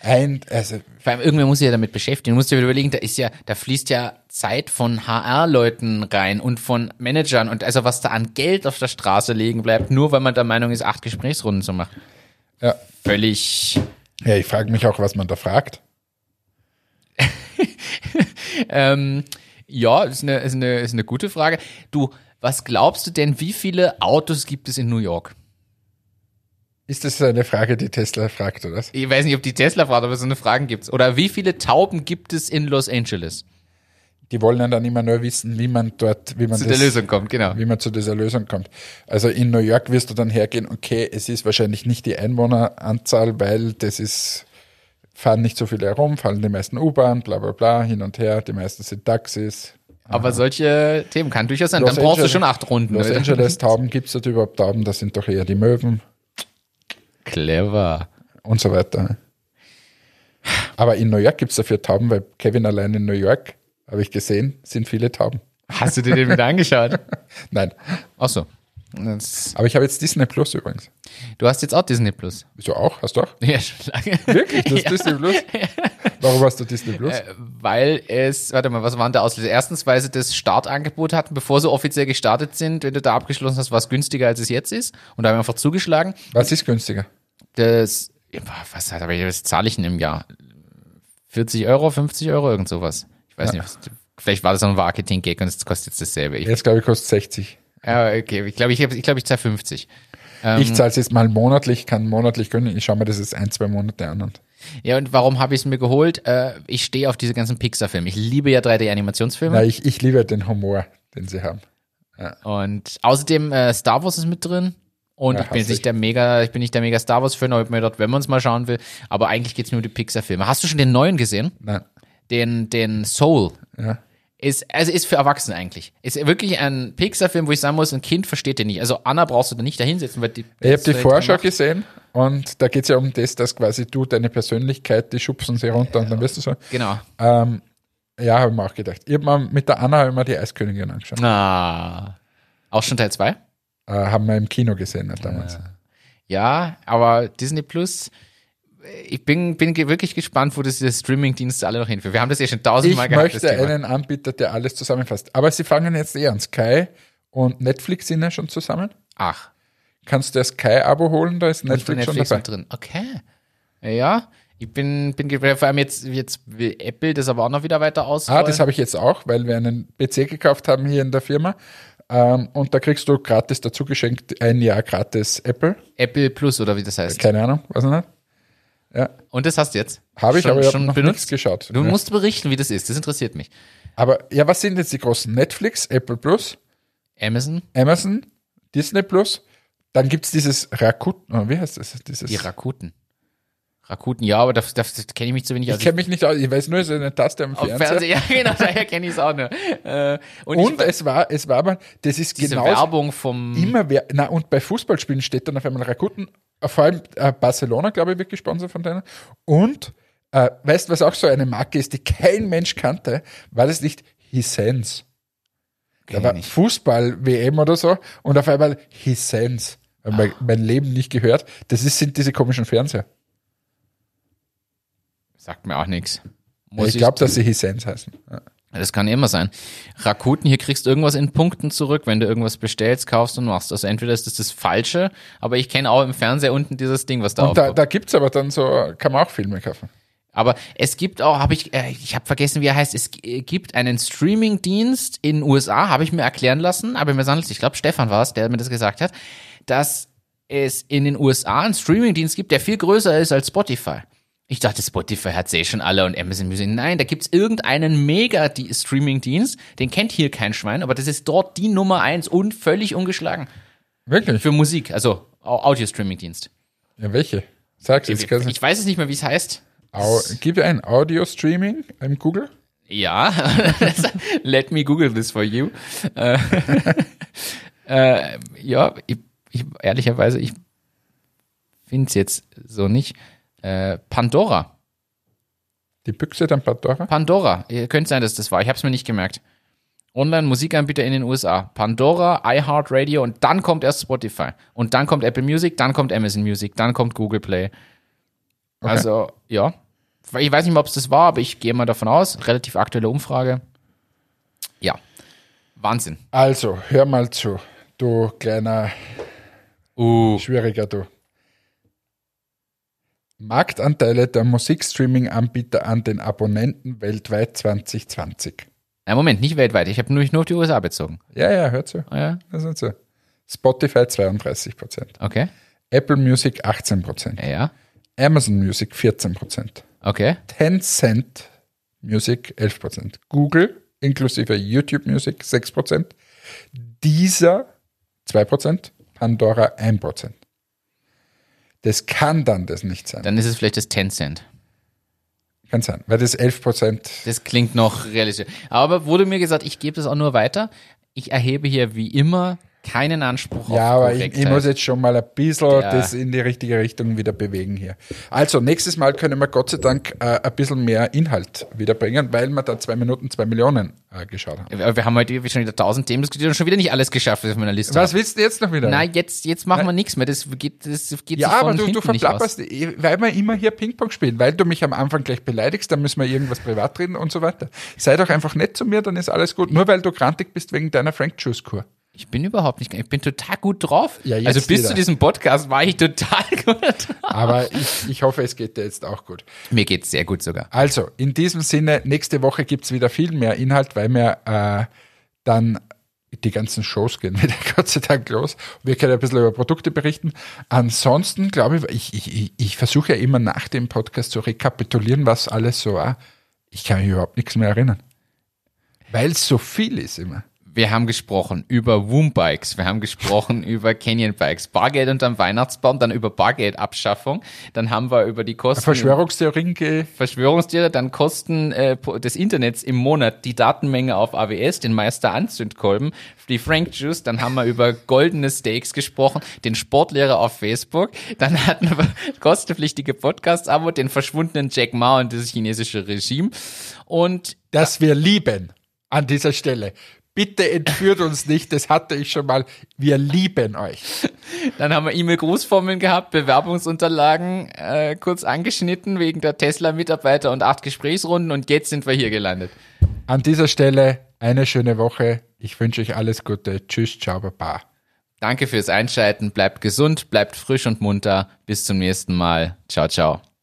ein, also Vor allem irgendwer muss sich ja damit beschäftigen. Du musst dir überlegen, da ist ja, da fließt ja Zeit von HR-Leuten rein und von Managern und also was da an Geld auf der Straße liegen bleibt, nur weil man der Meinung ist, acht Gesprächsrunden zu machen. ja, Völlig. ja ich frage mich auch, was man da fragt. Ähm, ja, ist eine, ist, eine, ist eine gute Frage. Du, was glaubst du denn, wie viele Autos gibt es in New York? Ist das eine Frage, die Tesla fragt, oder was? Ich weiß nicht, ob die Tesla fragt, aber so eine Frage gibt's. Oder wie viele Tauben gibt es in Los Angeles? Die wollen ja dann immer nur wissen, wie man dort, wie man Zu das, der Lösung kommt, genau. wie man zu dieser Lösung kommt. Also in New York wirst du dann hergehen, okay, es ist wahrscheinlich nicht die Einwohneranzahl, weil das ist, fahren nicht so viele herum, fahren die meisten U-Bahn, bla bla bla, hin und her, die meisten sind Taxis. Aber solche Themen kann durchaus sein. Los Dann brauchst Angeles- du schon acht Runden. Los? Angeles Tauben gibt es dort überhaupt Tauben, das sind doch eher die Möwen Clever. und so weiter. Aber in New York gibt es dafür Tauben, weil Kevin allein in New York, habe ich gesehen, sind viele Tauben. Hast du dir den wieder angeschaut? Nein, Ach so. Das, aber ich habe jetzt Disney Plus übrigens. du hast jetzt auch Disney Plus. Wieso auch? Hast du auch? Ja, schon lange. Wirklich? Du hast Ja. Disney Plus? Warum hast du Disney Plus? Äh, Weil es, warte mal, was waren der Auslöser? Erstens, weil sie das Startangebot hatten, bevor sie offiziell gestartet sind. Wenn du da abgeschlossen hast, war es günstiger, als es jetzt ist. Und da haben wir einfach zugeschlagen. Was ist günstiger? Das, was hat, was zahle ich denn im Jahr? 40 Euro, 50 Euro, irgend sowas. Ich weiß Ja. nicht, was, vielleicht war das ein Marketing-Gag und es kostet jetzt dasselbe. Ich, Jetzt glaube ich, kostet 60. ja, okay, ich glaube, ich, ich, glaube, ich zahle 50. Ähm, Ich zahle es jetzt mal monatlich, kann monatlich gönnen. Ich schaue mir das jetzt ein, zwei Monate an. Und Ja, und warum habe ich es mir geholt? Äh, ich stehe auf diese ganzen Pixar-Filme. Ich liebe ja 3D-Animationsfilme. na, ich, ich liebe den Humor, den sie haben. Und außerdem äh, Star Wars ist mit drin. Und Ja, ich bin jetzt nicht der mega, ich bin nicht der mega Star Wars-Fan, aber ich mir dort, wenn man es mal schauen will. Aber eigentlich geht's nur um die Pixar-Filme. Hast du schon den neuen gesehen? Nein, Den, den Soul. ja. Ist, also ist für Erwachsene eigentlich. Ist wirklich ein Pixar-Film, wo ich sagen muss, ein Kind versteht den nicht. Also Anna brauchst du da nicht dahinsetzen, weil die. Ich habe die Vorschau gesehen und da geht es ja um das, dass quasi du deine Persönlichkeit, die schubsen sie runter und dann wirst du so. Genau. Ähm, ja, habe ich mir auch gedacht. Ich hab mir, mit der Anna habe ich mir die Eiskönigin angeschaut. Ah. Auch schon Teil 2? Äh, haben wir im Kino gesehen damals. Ja, aber Disney Plus, ich bin, bin wirklich gespannt, wo das diese Streaming-Dienste alle noch hinführen. Wir haben das ja schon Ich tausendmal gehabt. möchte das Thema. einen Anbieter, der alles zusammenfasst. Aber sie fangen jetzt eh an. Sky und Netflix sind ja schon zusammen. Ach, Kannst du das Sky-Abo holen, da ist Netflix, Netflix, schon dabei. drin. Okay. Ja, ich bin, bin vor allem jetzt, jetzt will Apple das aber auch noch wieder weiter aus. Ah, das habe ich jetzt auch, weil wir einen PC gekauft haben hier in der Firma. Ähm, und da kriegst du gratis dazu geschenkt ein Jahr gratis Apple. Apple Plus oder wie das heißt. Keine Ahnung, weiß ich nicht. Ja, Und das hast du jetzt? habe ich, Schon- aber ich habe noch benutzt? nichts geschaut. Du ja. musst berichten, wie das ist. Das interessiert mich. Aber ja, was sind jetzt die großen? Netflix, Apple Plus, Amazon, Amazon, Disney Plus. Dann gibt's dieses Rakuten, oh, wie heißt das? Dieses, die Rakuten. Rakuten, ja, aber da, da, da kenne ich mich zu wenig ich aus. kenne mich nicht aus, ich weiß nur, es ist eine Taste am auf Fernseher. Fernseher, ja, genau, daher kenne ich es auch nur. Äh, und Und ich, es war, es war aber, das ist genau Werbung vom immer wer, na und bei Fußballspielen steht dann auf einmal Rakuten, äh, vor allem äh, Barcelona, glaube ich, wird gesponsert von denen. Und äh, weißt du, was auch so eine Marke ist, die kein Mensch kannte, war das nicht Hisense. Da war ich. Fußball-WM oder so und auf einmal Hisense. Hab mein, mein Leben nicht gehört. Das ist, sind diese komischen Fernseher. Sagt mir auch nichts. ich glaube, dass sie Hisense heißen. Ja. Das kann immer sein. Rakuten, hier kriegst du irgendwas in Punkten zurück, wenn du irgendwas bestellst, kaufst und machst. Also entweder ist das das Falsche, aber ich kenne auch im Fernseher unten dieses Ding, was da Und da, aufkommt. da gibt's aber dann so, kann man auch Filme kaufen. Aber es gibt auch, habe ich, äh, ich habe vergessen, wie er heißt. Es gibt einen Streaming-Dienst in den USA, habe ich mir erklären lassen, aber mir handelt ich glaube Stefan war es, der mir das gesagt hat, dass es in den USA einen Streaming-Dienst gibt, der viel größer ist als Spotify. Ich dachte, Spotify hat eh schon alle und Amazon Music. Nein, da gibt's irgendeinen Mega-Streaming-Dienst, den kennt hier kein Schwein, aber das ist dort die Nummer eins und völlig ungeschlagen. Wirklich? Für Musik, also Au- Audio-Streaming-Dienst. Ja, welche? Sag's Ich, jetzt. du- ich weiß es nicht mehr, wie es heißt. Au, gib ein Audio-Streaming im Google. Ja, let me Google this for you. Äh, äh, ja, ich, ich, ehrlicherweise, ich finde es jetzt so nicht. Äh, Pandora. Die Büchse dann Pandora. Pandora. Ihr Könnte sein, dass das war. Ich habe es mir nicht gemerkt. Online-Musikanbieter in den USA. Pandora, iHeartRadio und dann kommt erst Spotify. Und dann kommt Apple Music, dann kommt Amazon Music, dann kommt Google Play. Also, ja. Ich weiß nicht mehr, ob es das war, aber ich gehe mal davon aus. Relativ aktuelle Umfrage. Ja. Wahnsinn. Also, hör mal zu. Du kleiner Uh. Schwieriger, du. Marktanteile der Musikstreaming-Anbieter an den Abonnenten weltweit 2020. Na, Moment, nicht weltweit. Ich habe nur, nur auf die USA bezogen. Ja, ja, hört zu. Ah, Ja, Das ist so. Spotify 32 Prozent. okay. Apple Music 18 Prozent. Ja, ja. Amazon Music 14 Prozent. Okay. Tencent Music 11 Prozent. Google inklusive YouTube Music 6 Prozent. Deezer 2 Prozent. Pandora 1 Prozent. Das kann dann das nicht sein. Dann ist es vielleicht das Tencent. Kann sein, weil das 11 Prozent. Das klingt noch realistisch. Aber wurde mir gesagt, ich gebe das auch nur weiter. Ich erhebe hier wie immer keinen Anspruch auf Ja, aber ich, ich muss jetzt schon mal ein bisschen Ja. das in die richtige Richtung wieder bewegen hier. Also, nächstes Mal können wir Gott sei Dank äh, ein bisschen mehr Inhalt wieder bringen, weil wir da zwei Minuten zwei Millionen äh, geschaut haben. Wir haben heute schon wieder tausend Themen diskutiert und schon wieder nicht alles geschafft, was auf meiner Liste Was willst du jetzt noch wieder? Nein, jetzt, jetzt machen wir nichts mehr. Das geht, das geht Ja, aber du, du verplapperst, weil wir immer hier Ping-Pong spielen, weil du mich am Anfang gleich beleidigst, dann müssen wir irgendwas privat reden und so weiter. Sei doch einfach nett zu mir, dann ist alles gut. Nur weil du grantig bist wegen deiner Frank Juice Kur. Ich bin überhaupt nicht, ich bin total gut drauf. Ja, also bis wieder. zu diesem Podcast war ich total gut drauf. Aber ich, ich hoffe, es geht dir jetzt auch gut. Mir geht's sehr gut sogar. Also, in diesem Sinne, nächste Woche gibt's wieder viel mehr Inhalt, weil wir äh, dann die ganzen Shows gehen wieder Gott sei Dank los. Wir können ein bisschen über Produkte berichten. Ansonsten glaube ich, ich, ich, ich, ich versuche ja immer nach dem Podcast zu rekapitulieren, was alles so war. Ich kann mich überhaupt nichts mehr erinnern. Weil es so viel ist immer. Wir haben gesprochen über Woombikes, wir haben gesprochen über Canyon Bikes, Bargeld unterm Weihnachtsbaum, dann über Bargeldabschaffung, dann haben wir über die Kosten Verschwörungstheorien ge Verschwörungstiere, dann Kosten äh, des Internets im Monat die Datenmenge auf AWS, den Meister Anzündkolben, die Frank Juice, dann haben wir über goldene Steaks gesprochen, den Sportlehrer auf Facebook, dann hatten wir kostenpflichtige Podcast-Abo, den verschwundenen Jack Ma und das chinesische Regime und das wir lieben an dieser Stelle. Bitte entführt uns nicht, das hatte ich schon mal. Wir lieben euch. Dann haben wir E-Mail-Grußformeln gehabt, Bewerbungsunterlagen äh, kurz angeschnitten wegen der Tesla-Mitarbeiter und acht Gesprächsrunden und jetzt sind wir hier gelandet. An dieser Stelle eine schöne Woche. Ich wünsche euch alles Gute. Tschüss, ciao, baba. Danke fürs Einschalten, bleibt gesund, bleibt frisch und munter. Bis zum nächsten Mal. Ciao, ciao.